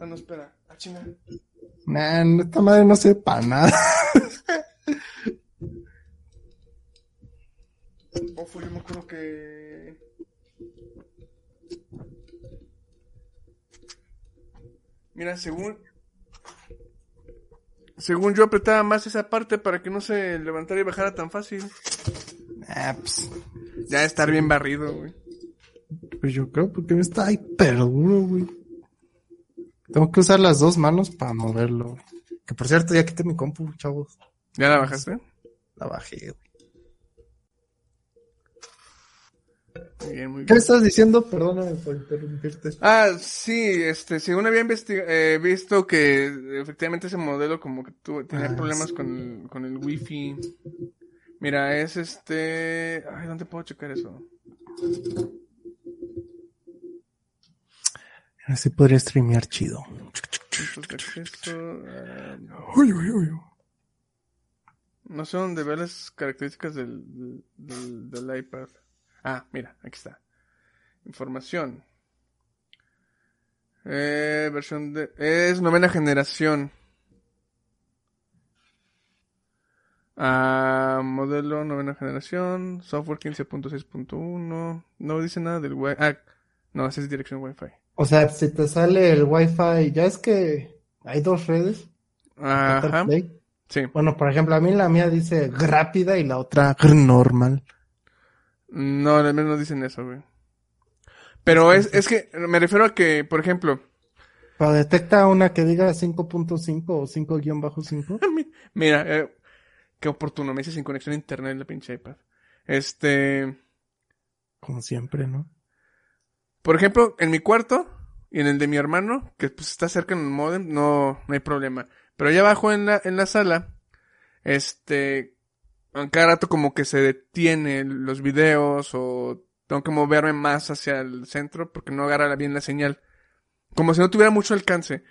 Ah, no, espera. Ah, chinga. Man, esta madre no sirve para nada. Yo me acuerdo que. Mira, según. Según yo apretaba más esa parte para que no se levantara y bajara tan fácil. Ah, pues, Ya estar bien barrido, güey. pues yo creo porque está hiper duro, güey. Tengo que usar las dos manos para moverlo. Que por cierto, ya quité mi compu, chavos. ¿Ya la bajaste? La bajé, güey. Muy bien, muy ¿Qué estás diciendo? Perdóname por interrumpirte. Ah, sí, este, según había eh, visto que efectivamente ese modelo como que tuvo, tenía Ah, problemas sí. con, el, con el wifi. Mira, es este... Ay, ¿dónde puedo checar eso? Así podría streamear chido. Ah, Uy, uy, uy. no sé dónde ver las características del, del, del iPad. Ah, mira, aquí está. Información. Eh, versión de... Es novena generación. Ah, modelo novena generación. Software 15.6.1. No dice nada del Wi-Fi. Ah, no, esa es dirección Wi-Fi. O sea, si te sale el Wi-Fi, ya es que hay dos redes. Ajá. Sí. Bueno, por ejemplo, a mí la mía dice rápida y la otra normal. No, al menos no dicen eso, güey. Pero es, es que me refiero a que, por ejemplo, Pero detecta una que diga 5.5 o 5-5. mira, eh, qué oportuno, me hice sin conexión a internet la pinche iPad. Este, Como siempre, ¿no? por ejemplo, en mi cuarto y en el de mi hermano, que pues está cerca en el modem, no, no hay problema. Pero allá abajo en la, en la sala, este, cada rato como que se detiene los videos o tengo que moverme más hacia el centro porque no agarra bien la señal. Como si no tuviera mucho alcance.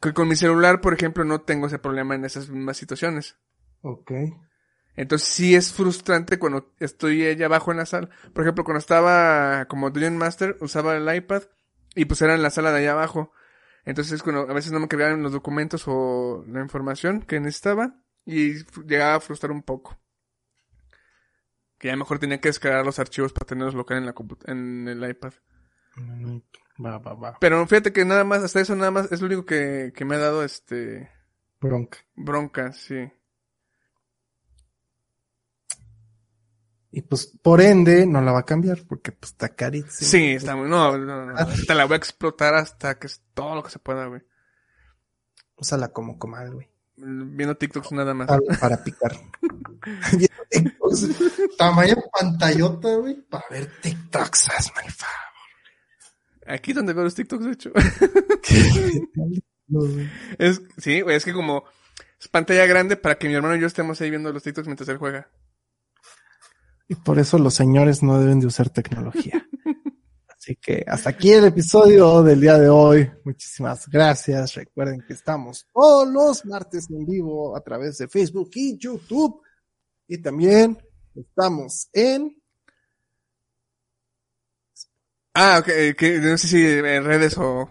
Que con mi celular, por ejemplo, no tengo ese problema en esas mismas situaciones. Ok. Entonces sí es frustrante cuando estoy allá abajo en la sala. Por ejemplo, cuando estaba como Dungeon Master, usaba el iPad y pues era en la sala de allá abajo. Entonces cuando a veces no me cargaban los documentos o la información que necesitaba y llegaba a frustrar un poco. Que ya mejor tenía que descargar los archivos para tenerlos local en la en el iPad. Va, va, va. Pero fíjate que nada más, hasta eso nada más es lo único que, que me ha dado este Bronca. bronca, sí. Y pues, por ende, no la va a cambiar porque pues está carísimo. Sí, está muy, no, no, no, te la voy a explotar hasta que es todo lo que se pueda, güey. Úsala como comal, güey. Viendo TikToks nada más. Para picar. Viendo TikToks. Tamaño pantallota, güey, para ver TikToks, hazme el favor. Aquí donde veo los TikToks, de hecho. Es, sí, güey, es que como es pantalla grande para que mi hermano y yo estemos ahí viendo los TikToks mientras él juega. Y por eso los señores no deben de usar tecnología. Así que hasta aquí el episodio del día de hoy. Muchísimas gracias. Recuerden que estamos todos los martes en vivo a través de Facebook y YouTube. Y también estamos en Ah, ok, eh, que no sé si en redes o...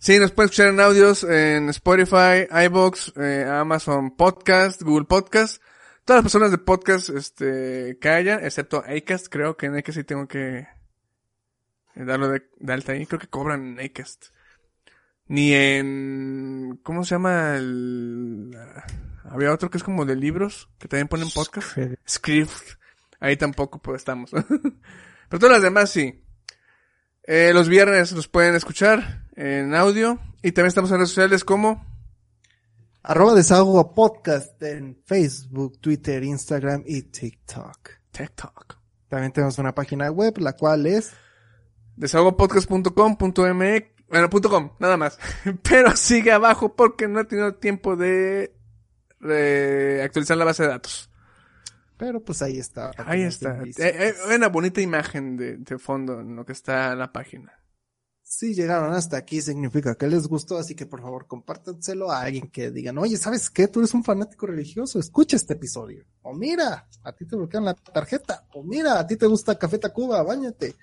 Sí, nos pueden escuchar en audios en Spotify, iVoox, eh, Amazon Podcast, Google Podcast. Todas las personas de podcast este, que hayan, excepto Acast, creo que en Acast sí tengo que darlo de, de alta ahí. Creo que cobran en Acast. Ni en... ¿Cómo se llama? El, había otro que es como de libros, que también ponen podcast. Script. Ahí tampoco pues estamos. Pero todas las demás sí. Eh, los viernes los pueden escuchar en audio. Y también estamos en redes sociales como... arroba desahogo podcast en Facebook, Twitter, Instagram y TikTok. TikTok. También tenemos una página web, la cual es Desahogopodcast.com.mx Bueno, punto .com, nada más. Pero sigue abajo porque no he tenido tiempo de eh, actualizar la base de datos. Pero pues ahí está. Ahí está. Eh, eh, Hay una bonita imagen de, de fondo en lo que está la página. Si llegaron hasta aquí significa que les gustó, así que por favor compártanselo a alguien que digan, oye, ¿sabes qué? Tú eres un fanático religioso, escucha este episodio. O mira, a ti te bloquean la tarjeta. O mira, a ti te gusta Café Tacuba, bañate.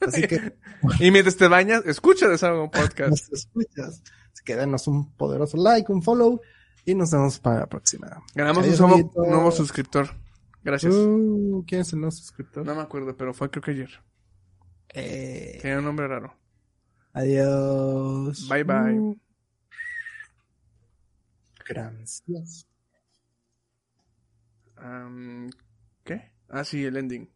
Así que Y mientras te bañas, escucha Desahogo Podcast. nos escuchas. Así que denos un poderoso like, un follow y nos vemos para la próxima. Ganamos un Adiós, nuevo, amiguitos. nuevo suscriptor. Gracias. Uh, ¿Quién es el nuevo suscriptor? No me acuerdo, pero fue creo que ayer. Eh, Tenía un nombre raro. Adiós. Bye bye. Mm. Gracias. Um, ¿Qué? Ah, sí, el ending.